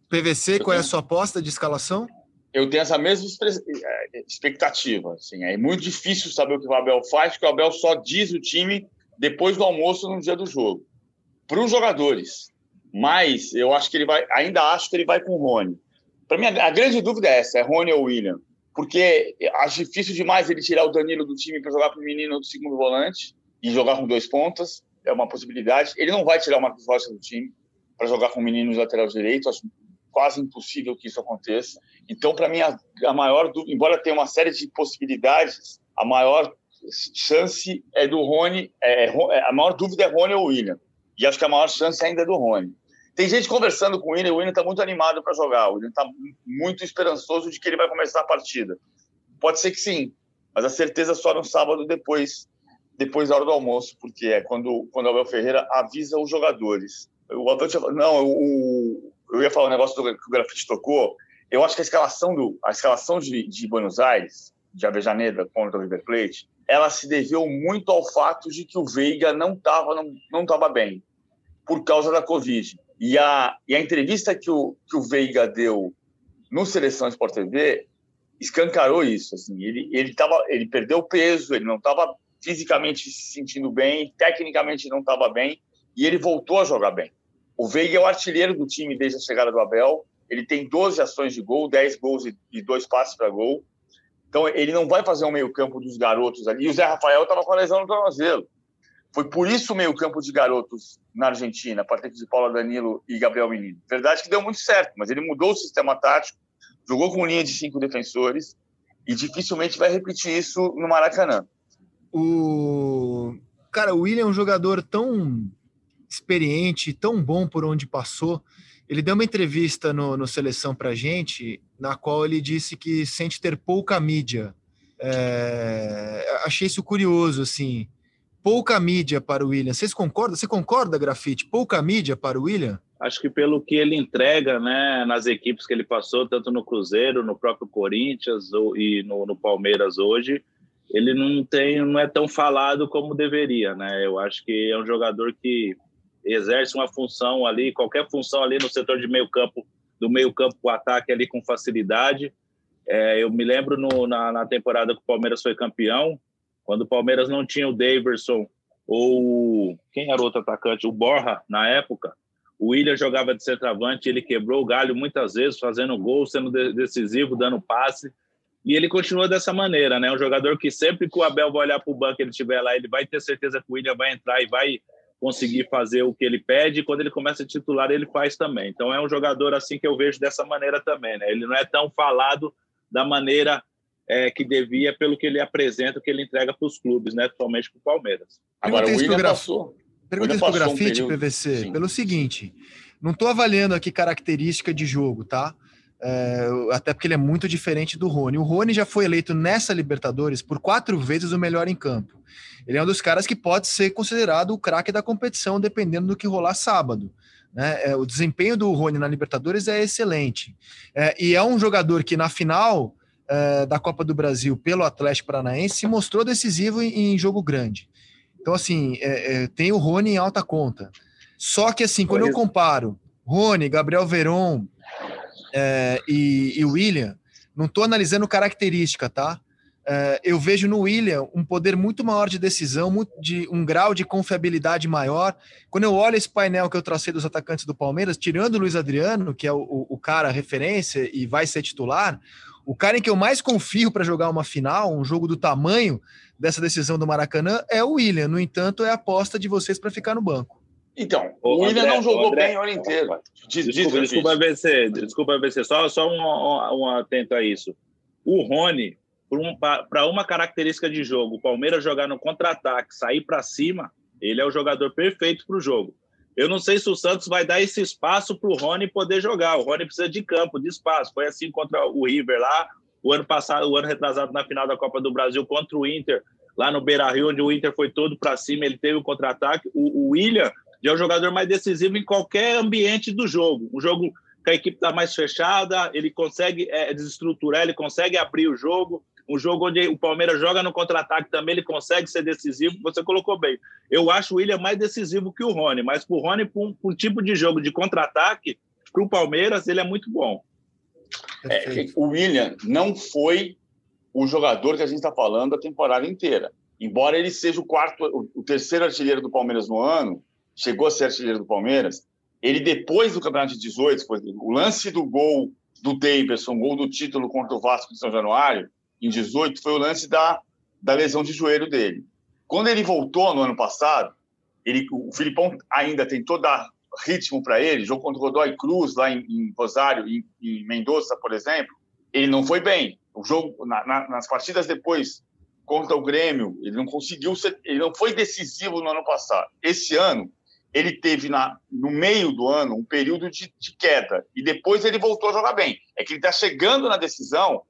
PVC, qual é a sua aposta de escalação? Eu tenho essa mesma é, expectativa. Assim, é muito difícil saber o que o Abel faz, porque o Abel só diz o time depois do almoço no dia do jogo. Para os jogadores. Mas eu acho que ele vai. Ainda acho que ele vai com o Rony. Para mim, a grande dúvida é essa: é Rony ou William porque acho difícil demais ele tirar o Danilo do time para jogar para o menino do segundo volante e jogar com dois pontas. É uma possibilidade. Ele não vai tirar o Marcos Rocha do time para jogar com o menino no lateral direito. Acho quase impossível que isso aconteça. Então, para mim, a, a, maior dúvida, embora tenha uma série de possibilidades, a maior chance é do Rony, é, é, a maior dúvida é Rony ou William. E acho que a maior chance ainda é do Rony. Tem gente conversando com o William, o William está muito animado para jogar, o William está muito esperançoso de que ele vai começar a partida. Pode ser que sim, mas a certeza só no sábado depois, depois da hora do almoço, porque é quando, quando o Abel Ferreira avisa os jogadores. O Abel tinha, não, o, eu ia falar um negócio do, que o Grafite tocou. Eu acho que a escalação, do, a escalação de, de Buenos Aires, de Avejaneda contra o River Plate, ela se deveu muito ao fato de que o Veiga não estava não, não tava bem por causa da Covid. E a, e a entrevista que o, que o Veiga deu no Seleção Sport TV escancarou isso. Assim, ele, ele, tava, ele perdeu peso, ele não estava fisicamente se sentindo bem, tecnicamente não estava bem, e ele voltou a jogar bem. O Veiga é o artilheiro do time desde a chegada do Abel. Ele tem 12 ações de gol, 10 gols e, dois passes para gol. Então, ele não vai fazer um meio-campo dos garotos ali. E o Zé Rafael estava com a lesão no tornozelo. Foi por isso o meio-campo de garotos na Argentina, partir de Paula Danilo e Gabriel Menino. Verdade que deu muito certo, mas ele mudou o sistema tático, jogou com linha de cinco defensores e dificilmente vai repetir isso no Maracanã. O cara, o William é um jogador tão experiente, tão bom por onde passou. Ele deu uma entrevista no, no Seleção para gente, na qual ele disse que sente ter pouca mídia. É, achei isso curioso, assim. Pouca mídia para o William. Vocês concordam? Você concorda, Grafite? Pouca mídia para o William? Acho que pelo que ele entrega né, nas equipes que ele passou, tanto no Cruzeiro, no próprio Corinthians e no, no Palmeiras hoje, ele não tem, não é tão falado como deveria, né? Eu acho que é um jogador que exerce uma função ali, qualquer função ali no setor de meio campo, do meio campo para o ataque ali com facilidade. É, eu me lembro no, na, na, temporada que o Palmeiras foi campeão, quando o Palmeiras não tinha o Daverson ou quem era o outro atacante, o Borja na época, o William jogava de centroavante, ele quebrou o galho muitas vezes, fazendo gol, sendo decisivo, dando passe. E ele continua dessa maneira, né? Um jogador que sempre que o Abel vai olhar para o banco, ele estiver lá, ele vai ter certeza que o William vai entrar e vai conseguir fazer o que ele pede, e quando ele começa a titular, ele faz também. Então é um jogador assim que eu vejo dessa maneira também, né? Ele não é tão falado da maneira é, que devia pelo que ele apresenta, que ele entrega para os clubes, né? Principalmente para o Palmeiras. Agora o William graf... passou. Pergunta isso para o Grafite, um PVC, Sim. pelo seguinte: não estou avaliando aqui característica de jogo, tá? É, até porque ele é muito diferente do Rony. O Rony já foi eleito nessa Libertadores por quatro vezes o melhor em campo. Ele é um dos caras que pode ser considerado o craque da competição, dependendo do que rolar sábado. Né? É, o desempenho do Rony na Libertadores é excelente. É, e é um jogador que na final é, da Copa do Brasil pelo Atlético Paranaense se mostrou decisivo em, em jogo grande. Então, assim, é, tem o Rony em alta conta. Só que, assim, quando eu comparo Rony, Gabriel Veron, e, e William, não estou analisando característica, tá? Eu vejo no William um poder muito maior de decisão, de um grau de confiabilidade maior. Quando eu olho esse painel que eu tracei dos atacantes do Palmeiras, tirando o Luiz Adriano, que é o, o cara referência e vai ser titular, o cara em que eu mais confio para jogar uma final, um jogo do tamanho dessa decisão do Maracanã, é o William. No entanto, é a aposta de vocês para ficar no banco. Então, o William não jogou André, bem o ano inteiro. desculpa, desculpa, VC, desculpa, VC, só, só um, um, um atento a isso. O Rony, para um, uma característica de jogo, o Palmeiras jogar no contra-ataque, sair para cima, ele é o jogador perfeito para o jogo. Eu não sei se o Santos vai dar esse espaço para o Rony poder jogar. O Rony precisa de campo, de espaço. Foi assim contra o River lá, o ano passado, o ano retrasado na final da Copa do Brasil contra o Inter, lá no Beira Rio, onde o Inter foi todo para cima, ele teve o contra-ataque. O, o William já é o jogador mais decisivo em qualquer ambiente do jogo. Um jogo que a equipe está mais fechada, ele consegue é, desestruturar, ele consegue abrir o jogo. Um jogo onde o Palmeiras joga no contra-ataque também, ele consegue ser decisivo. Você colocou bem. Eu acho o William mais decisivo que o Rony, mas para o Rony, para um, um, tipo de jogo de contra-ataque, para o Palmeiras, ele é muito bom. É, o William não foi o jogador que a gente está falando a temporada inteira. Embora ele seja o quarto, o, terceiro artilheiro do Palmeiras no ano, chegou a ser artilheiro do Palmeiras, ele depois do Campeonato de 18, o lance do gol do Davidson, gol do título contra o Vasco de São Januário, em 18, foi o lance da, da lesão de joelho dele. Quando ele voltou no ano passado, ele, o Filipão ainda tentou dar ritmo para ele, jogo contra o Godoy Cruz, lá em, em Rosário, em, em Mendoza, por exemplo, ele não foi bem. O jogo, na, na, nas partidas depois contra o Grêmio, ele não conseguiu ser, ele não foi decisivo no ano passado. Esse ano, ele teve na, no meio do ano um período de, de queda e depois ele voltou a jogar bem. É que ele está chegando na decisão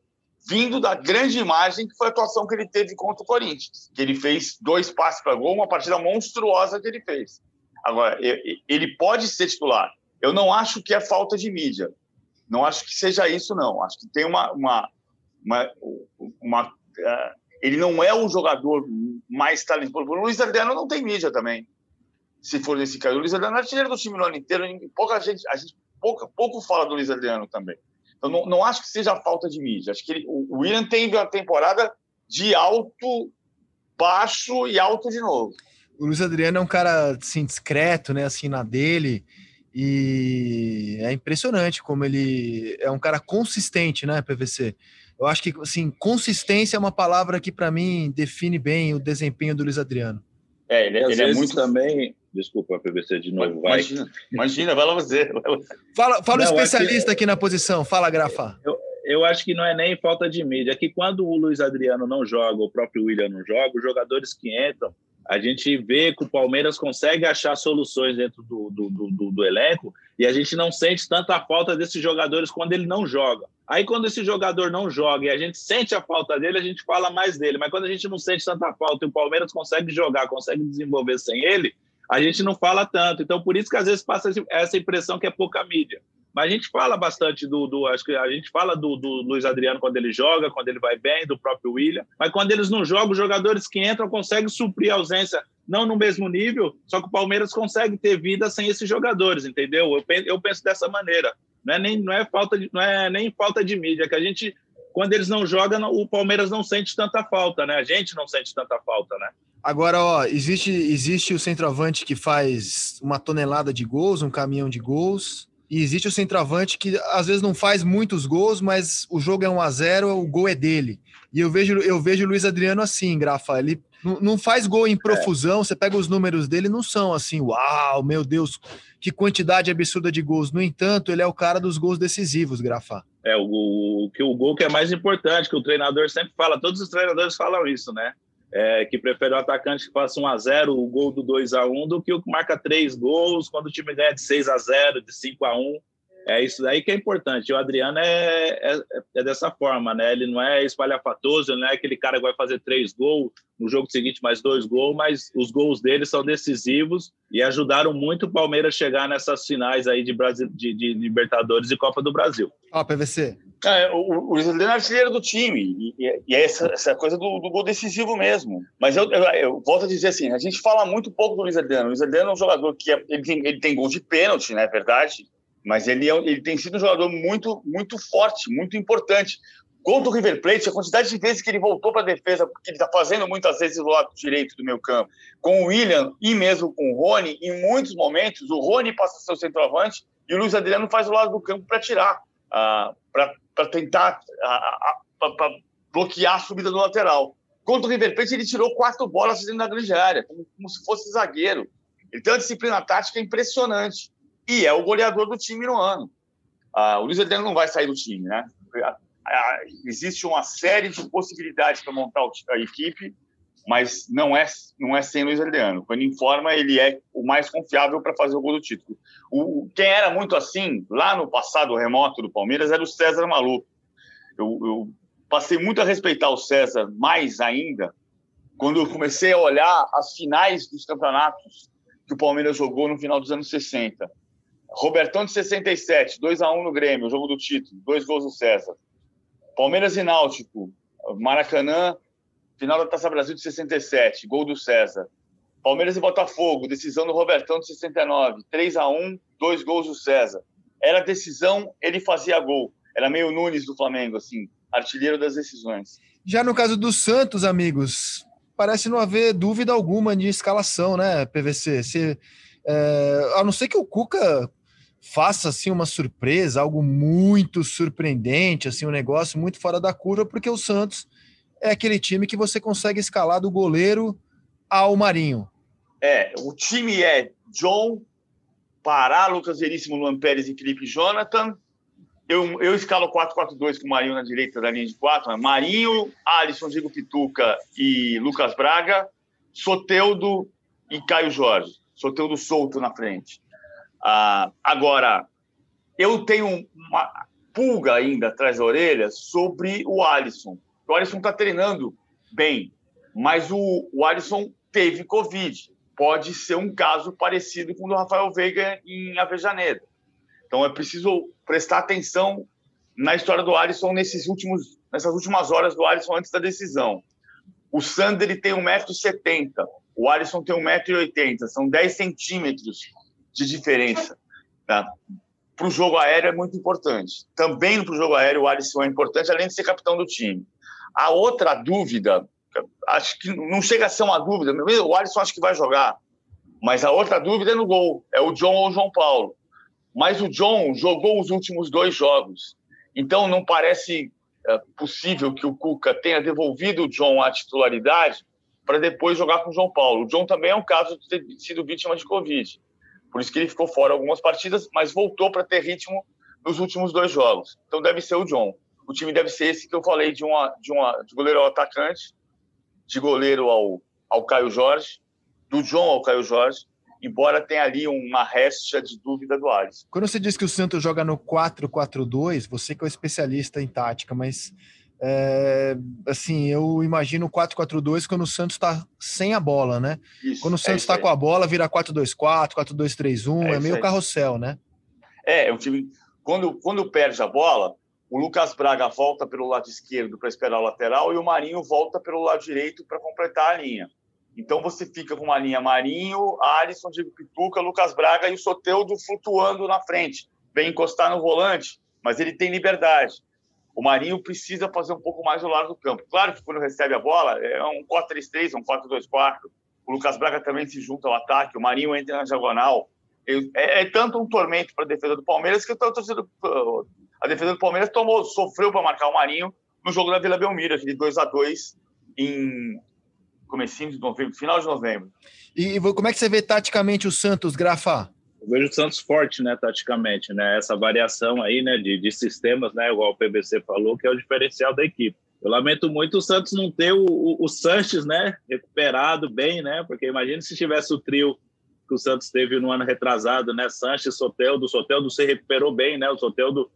vindo da grande imagem que foi a atuação que ele teve contra o Corinthians, que ele fez dois passes para gol, uma partida monstruosa que ele fez. Agora, ele pode ser titular. Eu não acho que é falta de mídia. Não acho que seja isso, não. Acho que tem uma. uma, uma, uma uh, ele não é o jogador mais talentoso. O Luiz Adriano não tem mídia também, se for nesse caso. O Luiz Adriano é artilheiro do time no ano inteiro. Pouca gente, a gente pouca, pouco fala do Luiz Adriano também. Então, não, não acho que seja falta de mídia. Acho que ele, o William teve uma temporada de alto, baixo e alto de novo. O Luiz Adriano é um cara assim, discreto, né? Assim, na dele. E é impressionante como ele é um cara consistente, né, PVC? Eu acho que assim, consistência é uma palavra que para mim define bem o desempenho do Luiz Adriano. É, ele, ele é muito também. Desculpa, PVC de novo, vai. Imagina, imagina vai lá você. Fala, fala Não, o especialista aqui na posição, fala, Grafa. Eu, eu acho que não é nem falta de mídia, é que quando o Luiz Adriano não joga, o próprio William não joga, os jogadores que entram a gente vê que o Palmeiras consegue achar soluções dentro do, do, do, do, elenco e a gente não sente tanta falta desses jogadores quando ele não joga. Aí, quando esse jogador não joga e a gente sente a falta dele, a gente fala mais dele. Mas quando a gente não sente tanta falta e o Palmeiras consegue jogar, consegue desenvolver sem ele, a gente não fala tanto. Então, por isso que às vezes passa essa impressão que é pouca mídia. Mas a gente fala bastante do, do acho que a gente fala do, do, Luiz Adriano quando ele joga, quando ele vai bem, do próprio William. Mas quando eles não jogam, os jogadores que entram conseguem suprir a ausência, não no mesmo nível, só que o Palmeiras consegue ter vida sem esses jogadores, entendeu? Eu penso, eu penso dessa maneira. Não é nem não é falta de, não é nem falta de mídia, é que a gente quando eles não jogam, o Palmeiras não sente tanta falta, né? A gente não sente tanta falta, né? Agora, ó, existe, existe o centroavante que faz uma tonelada de gols, um caminhão de gols, e existe o centroavante que às vezes não faz muitos gols, mas o jogo é 1 a 0 o gol é dele. E eu vejo, eu vejo o Luiz Adriano assim, Grafa. Ele não faz gol em profusão, é. você pega os números dele, não são assim, uau, meu Deus, que quantidade absurda de gols. No entanto, ele é o cara dos gols decisivos, Grafa. É, o, o, que o gol que é mais importante, que o treinador sempre fala, todos os treinadores falam isso, né? é, que prefere o atacante que faça 1 a 0 o gol do 2 a 1 do que o que marca três gols quando o time ganha de 6 a 0 de 5 a 1 é isso daí que é importante. O Adriano é, é, é, dessa forma, né? Ele não é espalhafatoso, ele não é aquele cara que vai fazer três gols, no jogo seguinte mais dois gols, mas os gols dele são decisivos e ajudaram muito o Palmeiras chegar nessas finais aí de, Brasil, de, de Libertadores e Copa do Brasil. Ó, PVC, é, o, Luiz Adriano é artilheiro do time, e, e é essa, essa coisa do, do, gol decisivo mesmo. Mas eu, eu, eu, volto a dizer assim: a gente fala muito pouco do Luiz Adriano. O Luiz Adriano é um jogador que é, ele, tem, ele tem gol de pênalti, não né, é verdade? Mas ele, é, ele tem sido um jogador muito, muito forte, muito importante. Gol do River Plate, a quantidade de vezes que ele voltou para a defesa, porque ele está fazendo muitas vezes do lado direito do meu campo, com o William e mesmo com o Rony, em muitos momentos, o Rony passa a ser o centroavante e o Luiz Adriano faz o lado do campo para tirar, uh, para tentar pra bloquear a subida do lateral. Contra o River Plate, ele tirou quatro bolas dentro da grande área, como, como se fosse zagueiro. Ele tem uma disciplina tática impressionante. E é o goleador do time no ano. Ah, o Luiz Adriano não vai sair do time, né? existe uma série de possibilidades para montar a equipe, mas não é, não é sem Luiz Adriano. Quando informa, ele é o mais confiável para fazer o gol do título. O, quem era muito assim, lá no passado remoto do Palmeiras, era o César Maluco. Eu, eu passei muito a respeitar o César, mais ainda, quando eu comecei a olhar as finais dos campeonatos que o Palmeiras jogou no final dos anos 60. Robertão de 67, 2 a 1 no Grêmio, o jogo do título, dois gols do César. Palmeiras e Náutico, Maracanã, final da Taça Brasil de 67, gol do César. Palmeiras e Botafogo, decisão do Robertão de 69, 3 a 1 dois gols do César. Era decisão, ele fazia gol. Era meio Nunes do Flamengo, assim, artilheiro das decisões. Já no caso do Santos, amigos, parece não haver dúvida alguma de escalação, né, PVC? Se, é, a não ser que o Cuca faça assim uma surpresa, algo muito surpreendente, assim um negócio muito fora da curva, porque o Santos é aquele time que você consegue escalar do goleiro ao Marinho. É, o time é John, Pará, Lucas Veríssimo, Luan Pérez e Felipe Jonathan, eu, eu escalo 4-4-2 com o Marinho na direita da linha de quatro. Né? Marinho, Alisson, Diego Pituca e Lucas Braga, Soteudo e Caio Jorge. Soteudo solto na frente. Ah, agora, eu tenho uma pulga ainda atrás da orelha sobre o Alisson. O Alisson está treinando bem, mas o, o Alisson teve Covid. Pode ser um caso parecido com o do Rafael Veiga em Avejaneira. Então é preciso prestar atenção na história do Alisson nesses últimos, nessas últimas horas do Alisson antes da decisão. O Sander ele tem 1,70m, o Alisson tem 1,80m, são 10 centímetros de diferença. Tá? Para o jogo aéreo é muito importante. Também para o jogo aéreo o Alisson é importante, além de ser capitão do time. A outra dúvida, acho que não chega a ser uma dúvida, o Alisson acho que vai jogar, mas a outra dúvida é no gol, é o John ou o João Paulo. Mas o John jogou os últimos dois jogos, então não parece é, possível que o Cuca tenha devolvido o John à titularidade para depois jogar com o João Paulo. O John também é um caso de ter sido vítima de Covid, por isso que ele ficou fora algumas partidas, mas voltou para ter ritmo nos últimos dois jogos. Então deve ser o John. O time deve ser esse que eu falei de uma de uma de goleiro ao atacante, de goleiro ao ao Caio Jorge, do John ao Caio Jorge embora tenha ali uma resta de dúvida do Alisson. Quando você diz que o Santos joga no 4-4-2, você que é o especialista em tática, mas é, assim, eu imagino o 4-4-2 quando o Santos está sem a bola, né? Isso, quando o Santos está é com a bola, vira 4-2-4, 4-2-3-1, é, é meio carrossel, né? É, o time, quando, quando perde a bola, o Lucas Braga volta pelo lado esquerdo para esperar o lateral e o Marinho volta pelo lado direito para completar a linha. Então você fica com uma linha Marinho, Alisson, Diego Pituca, Lucas Braga e o Soteudo flutuando na frente. Vem encostar no volante, mas ele tem liberdade. O Marinho precisa fazer um pouco mais do lado do campo. Claro que quando recebe a bola, é um 4-3-3, um 4-2-4. O Lucas Braga também se junta ao ataque, o Marinho entra na diagonal. É, é tanto um tormento para a defesa do Palmeiras que a defesa do Palmeiras tomou, sofreu para marcar o Marinho no jogo da Vila Belmiro, aquele 2 a 2 em, comecinho de novembro, final de novembro. E como é que você vê taticamente o Santos, Grafa? Eu vejo o Santos forte, né, taticamente, né? Essa variação aí, né, de, de sistemas, né, igual o PBC falou, que é o diferencial da equipe. Eu lamento muito o Santos não ter o, o, o Sanches, né, recuperado bem, né? Porque imagina se tivesse o trio que o Santos teve no ano retrasado, né? Sanches, Soteldo, Soteldo se recuperou bem, né? O Soteldo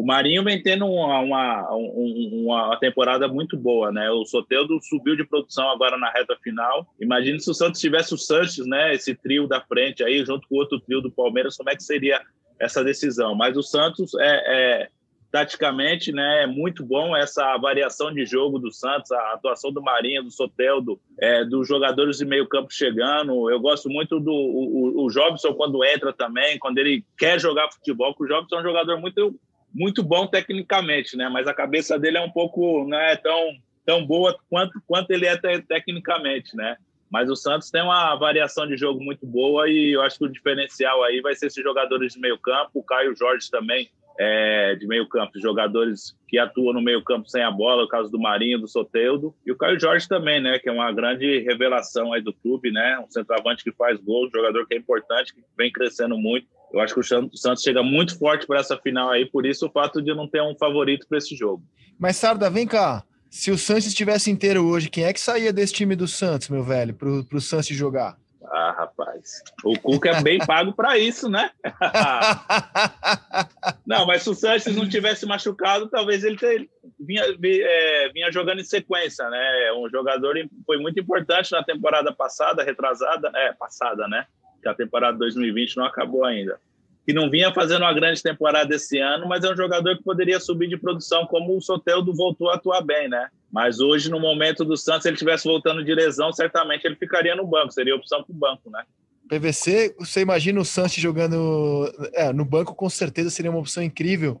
o Marinho vem tendo uma, uma, uma, temporada muito boa, né? O Soteldo subiu de produção agora na reta final. Imagine se o Santos tivesse o Sanches, né? Esse trio da frente aí, junto com o outro trio do Palmeiras, como é que seria essa decisão? Mas o Santos é, é taticamente, né? É muito bom essa variação de jogo do Santos, a atuação do Marinho, do Soteldo, é, dos jogadores de meio campo chegando. Eu gosto muito do o, o Jobson quando entra também, quando ele quer jogar futebol, porque o Jobson é um jogador muito muito bom tecnicamente, né? Mas a cabeça dele é um pouco não é tão tão boa quanto quanto ele é te, tecnicamente, né? Mas o Santos tem uma variação de jogo muito boa e eu acho que o diferencial aí vai ser esses jogadores de meio campo, o Caio Jorge também é, de meio campo, jogadores que atuam no meio campo sem a bola, o caso do Marinho, do Soteudo, e o Caio Jorge também, né, que é uma grande revelação aí do clube, né, um centroavante que faz gol, um jogador que é importante, que vem crescendo muito. Eu acho que o Santos chega muito forte para essa final aí, por isso o fato de não ter um favorito para esse jogo. Mas Sarda, vem cá, se o Santos estivesse inteiro hoje, quem é que saía desse time do Santos, meu velho, para o Santos jogar? Ah, rapaz. O Cuca é bem pago para isso, né? [laughs] não, mas se o Sanches não tivesse machucado, talvez ele ter, vinha, é, vinha jogando em sequência, né? Um jogador foi muito importante na temporada passada, retrasada, é, passada, né? Que a temporada 2020 não acabou ainda que não vinha fazendo uma grande temporada esse ano, mas é um jogador que poderia subir de produção, como o Soteldo voltou a atuar bem, né? Mas hoje, no momento do Santos, se ele estivesse voltando de lesão, certamente ele ficaria no banco, seria opção para o banco, né? PVC, você imagina o Santos jogando é, no banco, com certeza seria uma opção incrível.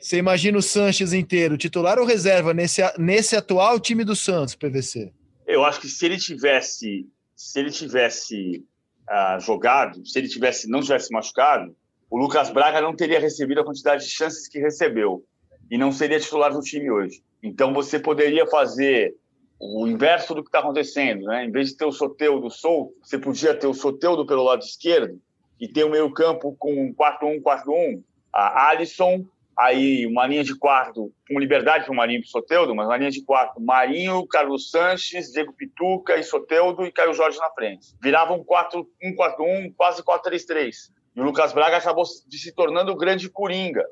Você imagina o Sanches inteiro, titular ou reserva nesse, nesse atual time do Santos, PVC? Eu acho que se ele tivesse, se ele tivesse uh, jogado, se ele tivesse não tivesse machucado, o Lucas Braga não teria recebido a quantidade de chances que recebeu e não seria titular do time hoje. Então você poderia fazer o inverso do que está acontecendo, né? Em vez de ter o Soteudo solto, você podia ter o Soteudo pelo lado esquerdo e ter o meio campo com 4-1, 4-1, a Alisson, aí uma linha de quarto com liberdade para o Marinho e para o Soteudo, mas uma linha de quarto, Marinho, Carlos Sanches, Diego Pituca e Soteudo e Caio Jorge na frente. Virava um 4-1-4-1, quase 4-3-3. E o Lucas Braga acabou se tornando o grande coringa,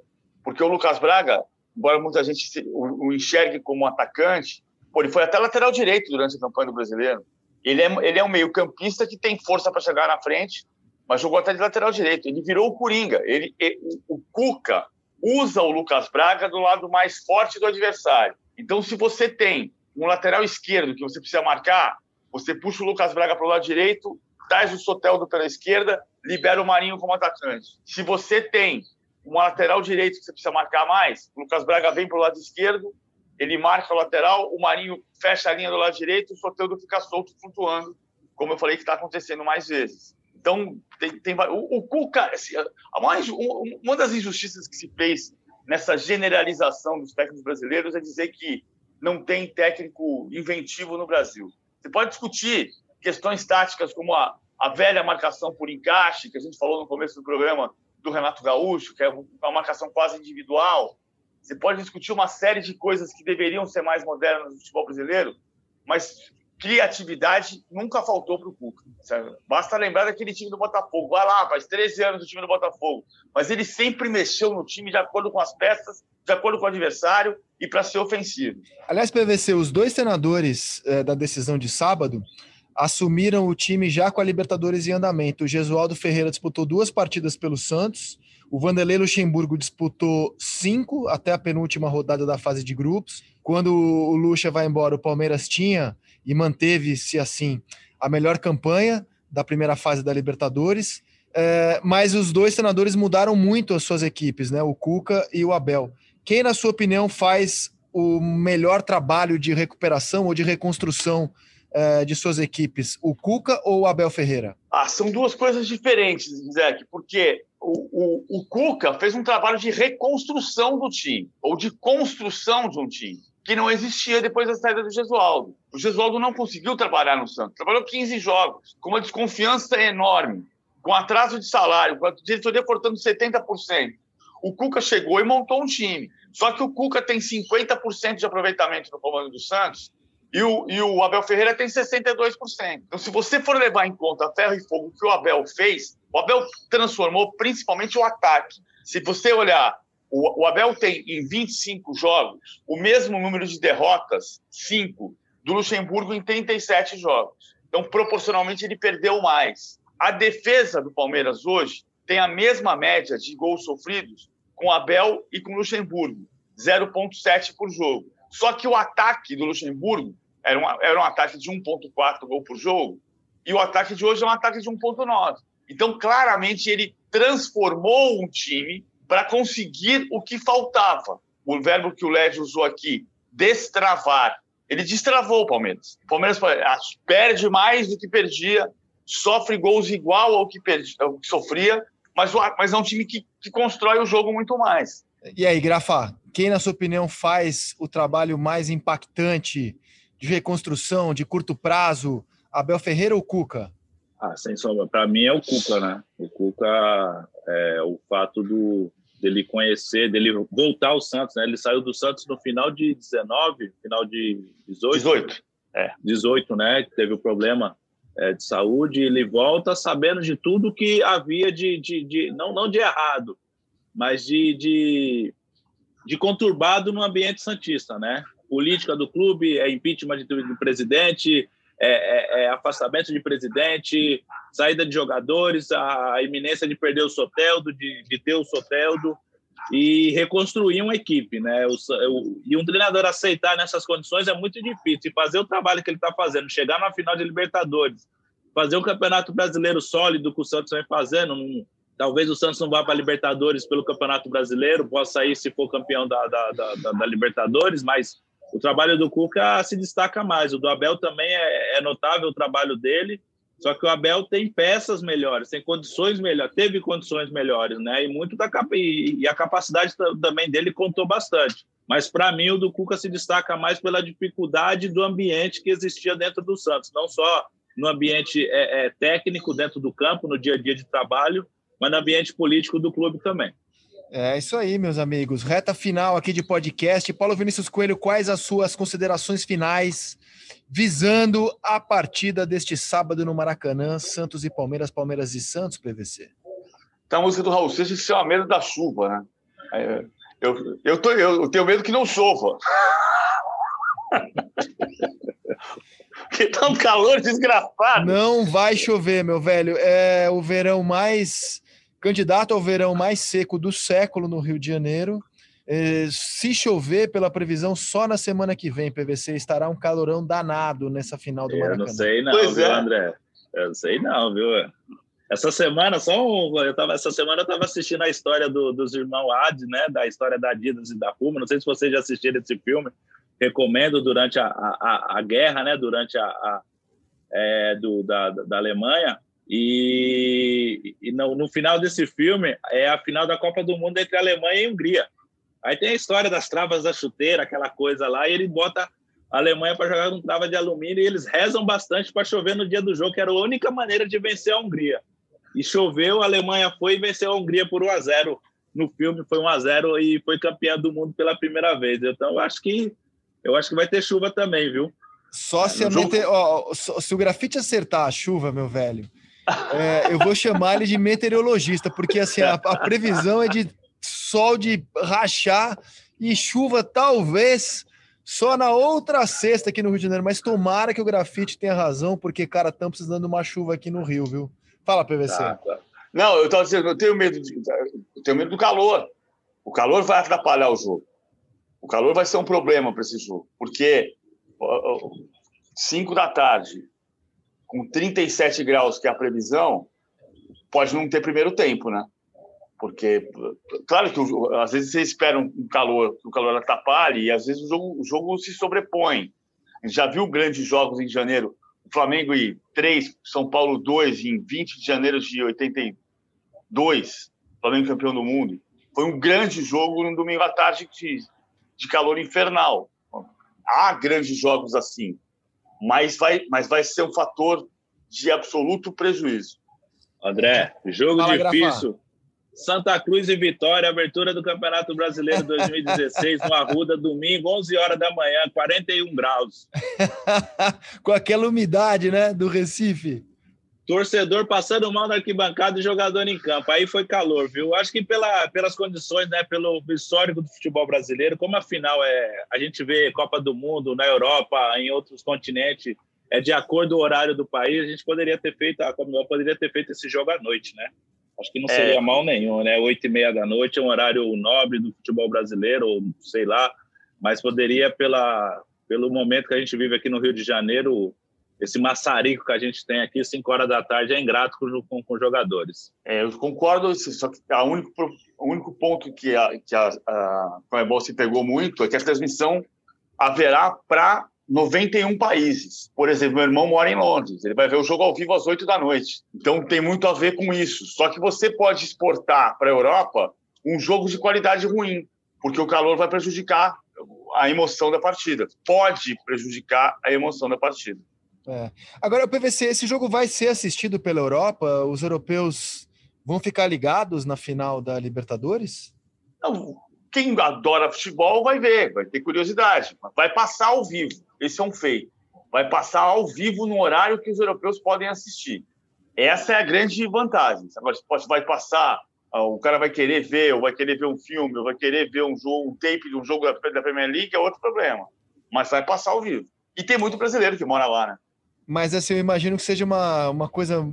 porque o Lucas Braga, embora muita gente o enxergue como um atacante, pô, ele foi até lateral direito durante a campanha do Brasileiro. Ele é, ele é um meio campista que tem força para chegar na frente, mas jogou até de lateral direito. Ele virou o coringa. Ele, ele o, o Cuca usa o Lucas Braga do lado mais forte do adversário. Então, se você tem um lateral esquerdo que você precisa marcar, você puxa o Lucas Braga para o lado direito, traz o Soteldo pela esquerda, libera o Marinho como atacante. Se você tem uma lateral direito que você precisa marcar mais, o Lucas Braga vem para o lado esquerdo, ele marca o lateral, o Marinho fecha a linha do lado direito, o Soteldo fica solto, flutuando, como eu falei que está acontecendo mais vezes. Então, tem, tem o, o, Cuca, assim, a mais, uma das injustiças que se fez nessa generalização dos técnicos brasileiros é dizer que não tem técnico inventivo no Brasil. Você pode discutir questões táticas como a, a velha marcação por encaixe, que a gente falou no começo do programa do Renato Gaúcho, que é uma marcação quase individual. Você pode discutir uma série de coisas que deveriam ser mais modernas no futebol brasileiro, mas criatividade nunca faltou para o Cuca. Basta lembrar daquele time do Botafogo. Vai lá, faz 13 anos do time do Botafogo. Mas ele sempre mexeu no time de acordo com as peças, de acordo com o adversário e para ser ofensivo. Aliás, PVC, os dois senadores é, da decisão de sábado assumiram o time já com a Libertadores em andamento. O Gesualdo Ferreira disputou duas partidas pelo Santos. O Vanderlei Luxemburgo disputou cinco até a penúltima rodada da fase de grupos. Quando o Lucha vai embora, o Palmeiras tinha e manteve-se assim a melhor campanha da primeira fase da Libertadores. É, mas os dois treinadores mudaram muito as suas equipes, né? O Cuca e o Abel. Quem, na sua opinião, faz o melhor trabalho de recuperação ou de reconstrução é, de suas equipes, o Cuca ou o Abel Ferreira? Ah, são duas coisas diferentes, Zé, porque o, o, o Cuca fez um trabalho de reconstrução do time, ou de construção de um time que não existia depois da saída do Gesualdo. O Gesualdo não conseguiu trabalhar no Santos, trabalhou 15 jogos, com uma desconfiança enorme, com atraso de salário, com a diretoria cortando 70%. O Cuca chegou e montou um time. Só que o Cuca tem 50% de aproveitamento no comando do Santos e o, e o Abel Ferreira tem 62%. Então, se você for levar em conta ferro e fogo que o Abel fez, o Abel transformou principalmente o ataque. Se você olhar o, Abel tem, em 25 jogos, o mesmo número de derrotas, 5, do Luxemburgo em 37 jogos. Então, proporcionalmente, ele perdeu mais. A defesa do Palmeiras hoje tem a mesma média de gols sofridos com Abel e com Luxemburgo, 0,7 por jogo. Só que o ataque do Luxemburgo era, uma, era um ataque de 1,4 gol por jogo, e o ataque de hoje é um ataque de 1,9. Então, claramente, ele transformou um time para conseguir o que faltava. O verbo que o Led usou aqui, destravar. Ele destravou o Palmeiras. O Palmeiras perde mais do que perdia, sofre gols igual ao que, ao que sofria, mas, mas é um time que, que constrói o jogo muito mais. E aí, Grafa, quem, na sua opinião, faz o trabalho mais impactante de reconstrução, de curto prazo? Abel Ferreira ou Cuca? Ah, sem sombra. Para mim é o Cuca, né? O Cuca, é, o fato do, dele conhecer, dele voltar ao Santos, né? Ele saiu do Santos no final de 19, final de 18. 18. É. 18, né? Teve o problema é, de saúde, ele volta sabendo de tudo que havia de, de, de não, não de errado, mas de, de, de conturbado no ambiente santista, né? Política do clube, é impeachment do presidente, é, é, é, afastamento de presidente, saída de jogadores, a iminência de perder o Soteldo, de, de ter o Soteldo e reconstruir uma equipe, né? O, o, e um treinador aceitar nessas condições é muito difícil. E fazer o trabalho que ele está fazendo, chegar na final de Libertadores, fazer um campeonato brasileiro sólido que o Santos vem fazendo. Talvez o Santos não vá para Libertadores pelo Campeonato Brasileiro, possa sair se for campeão da, da, da, da Libertadores, mas o trabalho do Cuca se destaca mais. O do Abel também é, é, notável o trabalho dele, só que o Abel tem peças melhores, tem condições melhores, teve condições melhores, né? E muito da e a capacidade também dele contou bastante. Mas para mim o do Cuca se destaca mais pela dificuldade do ambiente que existia dentro do Santos, não só no ambiente é, é, técnico dentro do campo, no dia a dia de trabalho, mas no ambiente político do clube também. É isso aí, meus amigos. Reta final aqui de podcast. Paulo Vinícius Coelho, quais as suas considerações finais visando a partida deste sábado no Maracanã, Santos e Palmeiras, Palmeiras e Santos, PVC? Então, a música do Raul Seixas se chama Medo da Chuva, né? Eu, eu, tô, eu tenho medo que não chova. Porque [laughs] tá um calor desgraçado. Não vai chover, meu velho. É o verão mais candidato ao verão mais seco do século no Rio de Janeiro. É, se chover, pela previsão, só na semana que vem, PVC estará um calorão danado nessa final do Maracanã. Eu não sei não, pois viu, é. André? Eu não sei não, viu? Essa semana, só um, eu tava, essa semana eu estava assistindo a história do, dos irmãos Ad, né? Da história da Adidas e da Puma. Não sei se vocês já assistiram esse filme. Recomendo durante a, a, a guerra, né? Durante a, a é, do, da, da Alemanha. E, e no, no, final desse filme é a final da Copa do Mundo entre Alemanha e Hungria. Aí tem a história das travas da chuteira, aquela coisa lá, e ele bota a Alemanha para jogar com trava de alumínio e eles rezam bastante para chover no dia do jogo, que era a única maneira de vencer a Hungria. E choveu, a Alemanha foi e venceu a Hungria por 1 a 0 no filme, foi 1 a 0 e foi campeã do mundo pela primeira vez. Então eu acho que eu acho que vai ter chuva também, viu? Só é, se, a jogo... ó, se o grafite acertar a chuva, meu velho, é, eu vou chamar ele de meteorologista, porque assim, a, a, previsão é de sol de rachar e chuva, talvez, só na outra sexta aqui no Rio de Janeiro. Mas tomara que o grafite tenha razão, porque, cara, estamos precisando de uma chuva aqui no Rio, viu? Fala, PVC. Tá, tá. Não, eu estava dizendo, eu tenho medo, de, eu tenho medo do calor. O calor vai atrapalhar o jogo. O calor vai ser um problema para esse jogo, porque 5 da tarde, com 37 graus, que é a previsão, pode não ter primeiro tempo, né? Porque, claro que às vezes você espera um calor, que o calor atrapalhe, e às vezes o jogo, o jogo se sobrepõe. A gente já viu grandes jogos em janeiro, o Flamengo e 3, São Paulo 2, em 20 de janeiro de 82, Flamengo campeão do mundo. Foi um grande jogo no domingo à tarde de, de calor infernal. Há grandes jogos assim mas vai, mas vai ser um fator de absoluto prejuízo. André, jogo Fala, difícil. Grafa. Santa Cruz e Vitória, abertura do Campeonato Brasileiro 2016 no Arruda, domingo, 11 horas da manhã, 41 graus. [laughs] Com aquela umidade, né, do Recife torcedor passando mal na arquibancada e jogador em campo. Aí foi calor, viu? Acho que pela, pelas condições, né, pelo histórico do futebol brasileiro, como afinal é, a gente vê Copa do Mundo na Europa, em outros continentes, é de acordo com o horário do país, a gente poderia ter feito, a Comebol poderia ter feito esse jogo à noite, né? Acho que não seria é. mal nenhum, né? Oito e meia da noite é um horário nobre do futebol brasileiro, ou sei lá, mas poderia, pela, pelo momento que a gente vive aqui no Rio de Janeiro, esse maçarico que a gente tem aqui, 5 horas da tarde, é ingrato com, com, com jogadores. É, eu concordo, só que a único, o único ponto que a, que a, a Comebol se pegou muito é que a transmissão haverá para 91 países. Por exemplo, meu irmão mora em Londres, ele vai ver o jogo ao vivo às 8 da noite. Então tem muito a ver com isso. Só que você pode exportar para a Europa um jogo de qualidade ruim, porque o calor vai prejudicar a emoção da partida. Pode prejudicar a emoção da partida. É. Agora, o PVC, esse jogo vai ser assistido pela Europa? Os europeus vão ficar ligados na final da Libertadores? Não, quem adora futebol vai ver, vai ter curiosidade. Vai passar ao vivo, esse é um feito. Vai passar ao vivo no horário que os europeus podem assistir. Essa é a grande vantagem. Agora, vai passar, ah, o cara vai querer ver, ou vai querer ver um filme, ou vai querer ver um jogo, um tape de um jogo da Premier League, é outro problema. Mas vai passar ao vivo. E tem muito brasileiro que mora lá, né? Mas assim, eu imagino que seja uma, uma coisa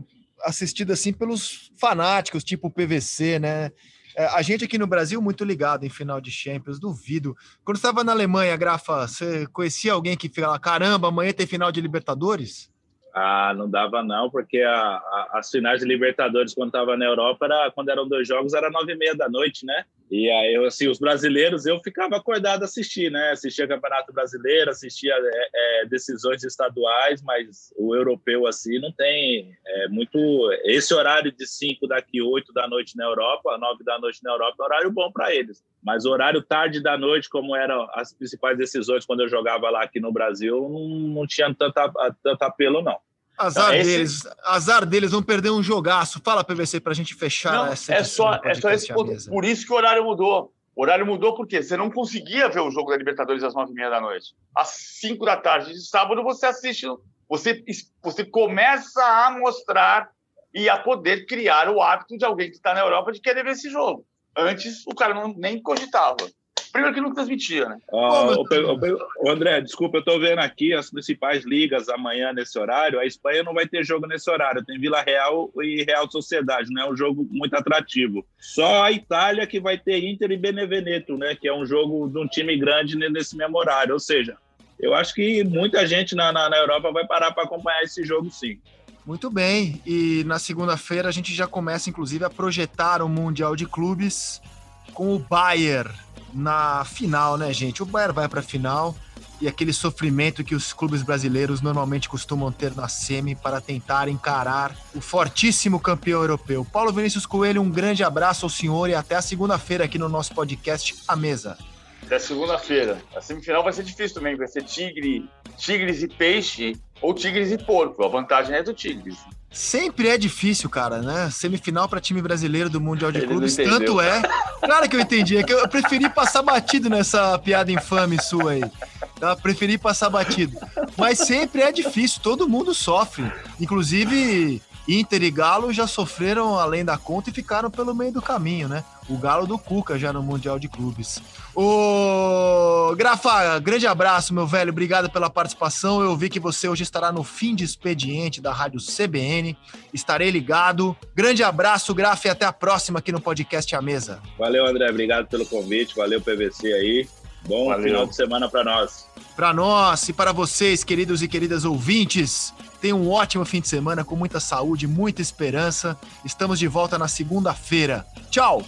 assistida assim pelos fanáticos, tipo PVC, né? É, a gente aqui no Brasil muito ligado em final de Champions, duvido. Quando estava na Alemanha, Grafa, você conhecia alguém que fala, caramba, amanhã tem final de Libertadores? Ah, não dava não, porque a, a, as finais de Libertadores quando estava na Europa, era, quando eram dois jogos, era nove e meia da noite, né? E aí, assim, os brasileiros, eu ficava acordado assistir, né? Assistia Campeonato Brasileiro, assistia é, é, decisões estaduais, mas o europeu, assim, não tem é, muito... Esse horário de cinco daqui, oito da noite na Europa, nove da noite na Europa, é horário bom para eles. Mas horário tarde da noite, como eram as principais decisões quando eu jogava lá aqui no Brasil, não, não tinha tanta, tanto apelo, não. Azar Esse... deles, azar deles, vão perder um jogaço. Fala, PVC, para a gente fechar não, essa É só, é só esse ponto. Por isso que o horário mudou. O horário mudou porque você não conseguia ver o jogo da Libertadores às nove e meia da noite. Às cinco da tarde de sábado você assiste, você, você começa a mostrar e a poder criar o hábito de alguém que está na Europa de querer ver esse jogo. Antes o cara não, nem cogitava. Primeiro que não transmitia, né? O, o, André, desculpa, eu estou vendo aqui as principais ligas amanhã nesse horário. A Espanha não vai ter jogo nesse horário. Tem Vila Real e Real Sociedade, não é um jogo muito atrativo. Só a Itália que vai ter Inter e Beneveneto, né? Que é um jogo de um time grande nesse mesmo horário. Ou seja, eu acho que muita gente na, na, na Europa vai parar para acompanhar esse jogo, sim. Muito bem. E na segunda-feira a gente já começa, inclusive, a projetar o Mundial de Clubes com o Bayern na final, né, gente? O Bayern vai para a final e aquele sofrimento que os clubes brasileiros normalmente costumam ter na semi para tentar encarar o fortíssimo campeão europeu. Paulo Vinícius Coelho, um grande abraço ao senhor e até a segunda-feira aqui no nosso podcast A Mesa. Até segunda-feira. A semifinal vai ser difícil também, vai ser Tigre, Tigres e Peixe ou Tigres e Porco. A vantagem é do Tigres. Sempre é difícil, cara, né? Semifinal para time brasileiro do Mundial de Ele Clubes, tanto é. Claro que eu entendi, é que eu preferi passar batido nessa piada infame sua aí. Tá? Preferi passar batido. Mas sempre é difícil, todo mundo sofre. Inclusive, Inter e Galo já sofreram além da conta e ficaram pelo meio do caminho, né? O Galo do Cuca já no Mundial de Clubes. Ô, Grafa, grande abraço, meu velho. Obrigado pela participação. Eu vi que você hoje estará no fim de expediente da Rádio CBN. Estarei ligado. Grande abraço, Grafa, e até a próxima aqui no podcast A Mesa. Valeu, André. Obrigado pelo convite. Valeu, PVC aí. Bom Valeu. final de semana para nós. Para nós e para vocês, queridos e queridas ouvintes. Tenha um ótimo fim de semana com muita saúde, muita esperança. Estamos de volta na segunda-feira. Tchau!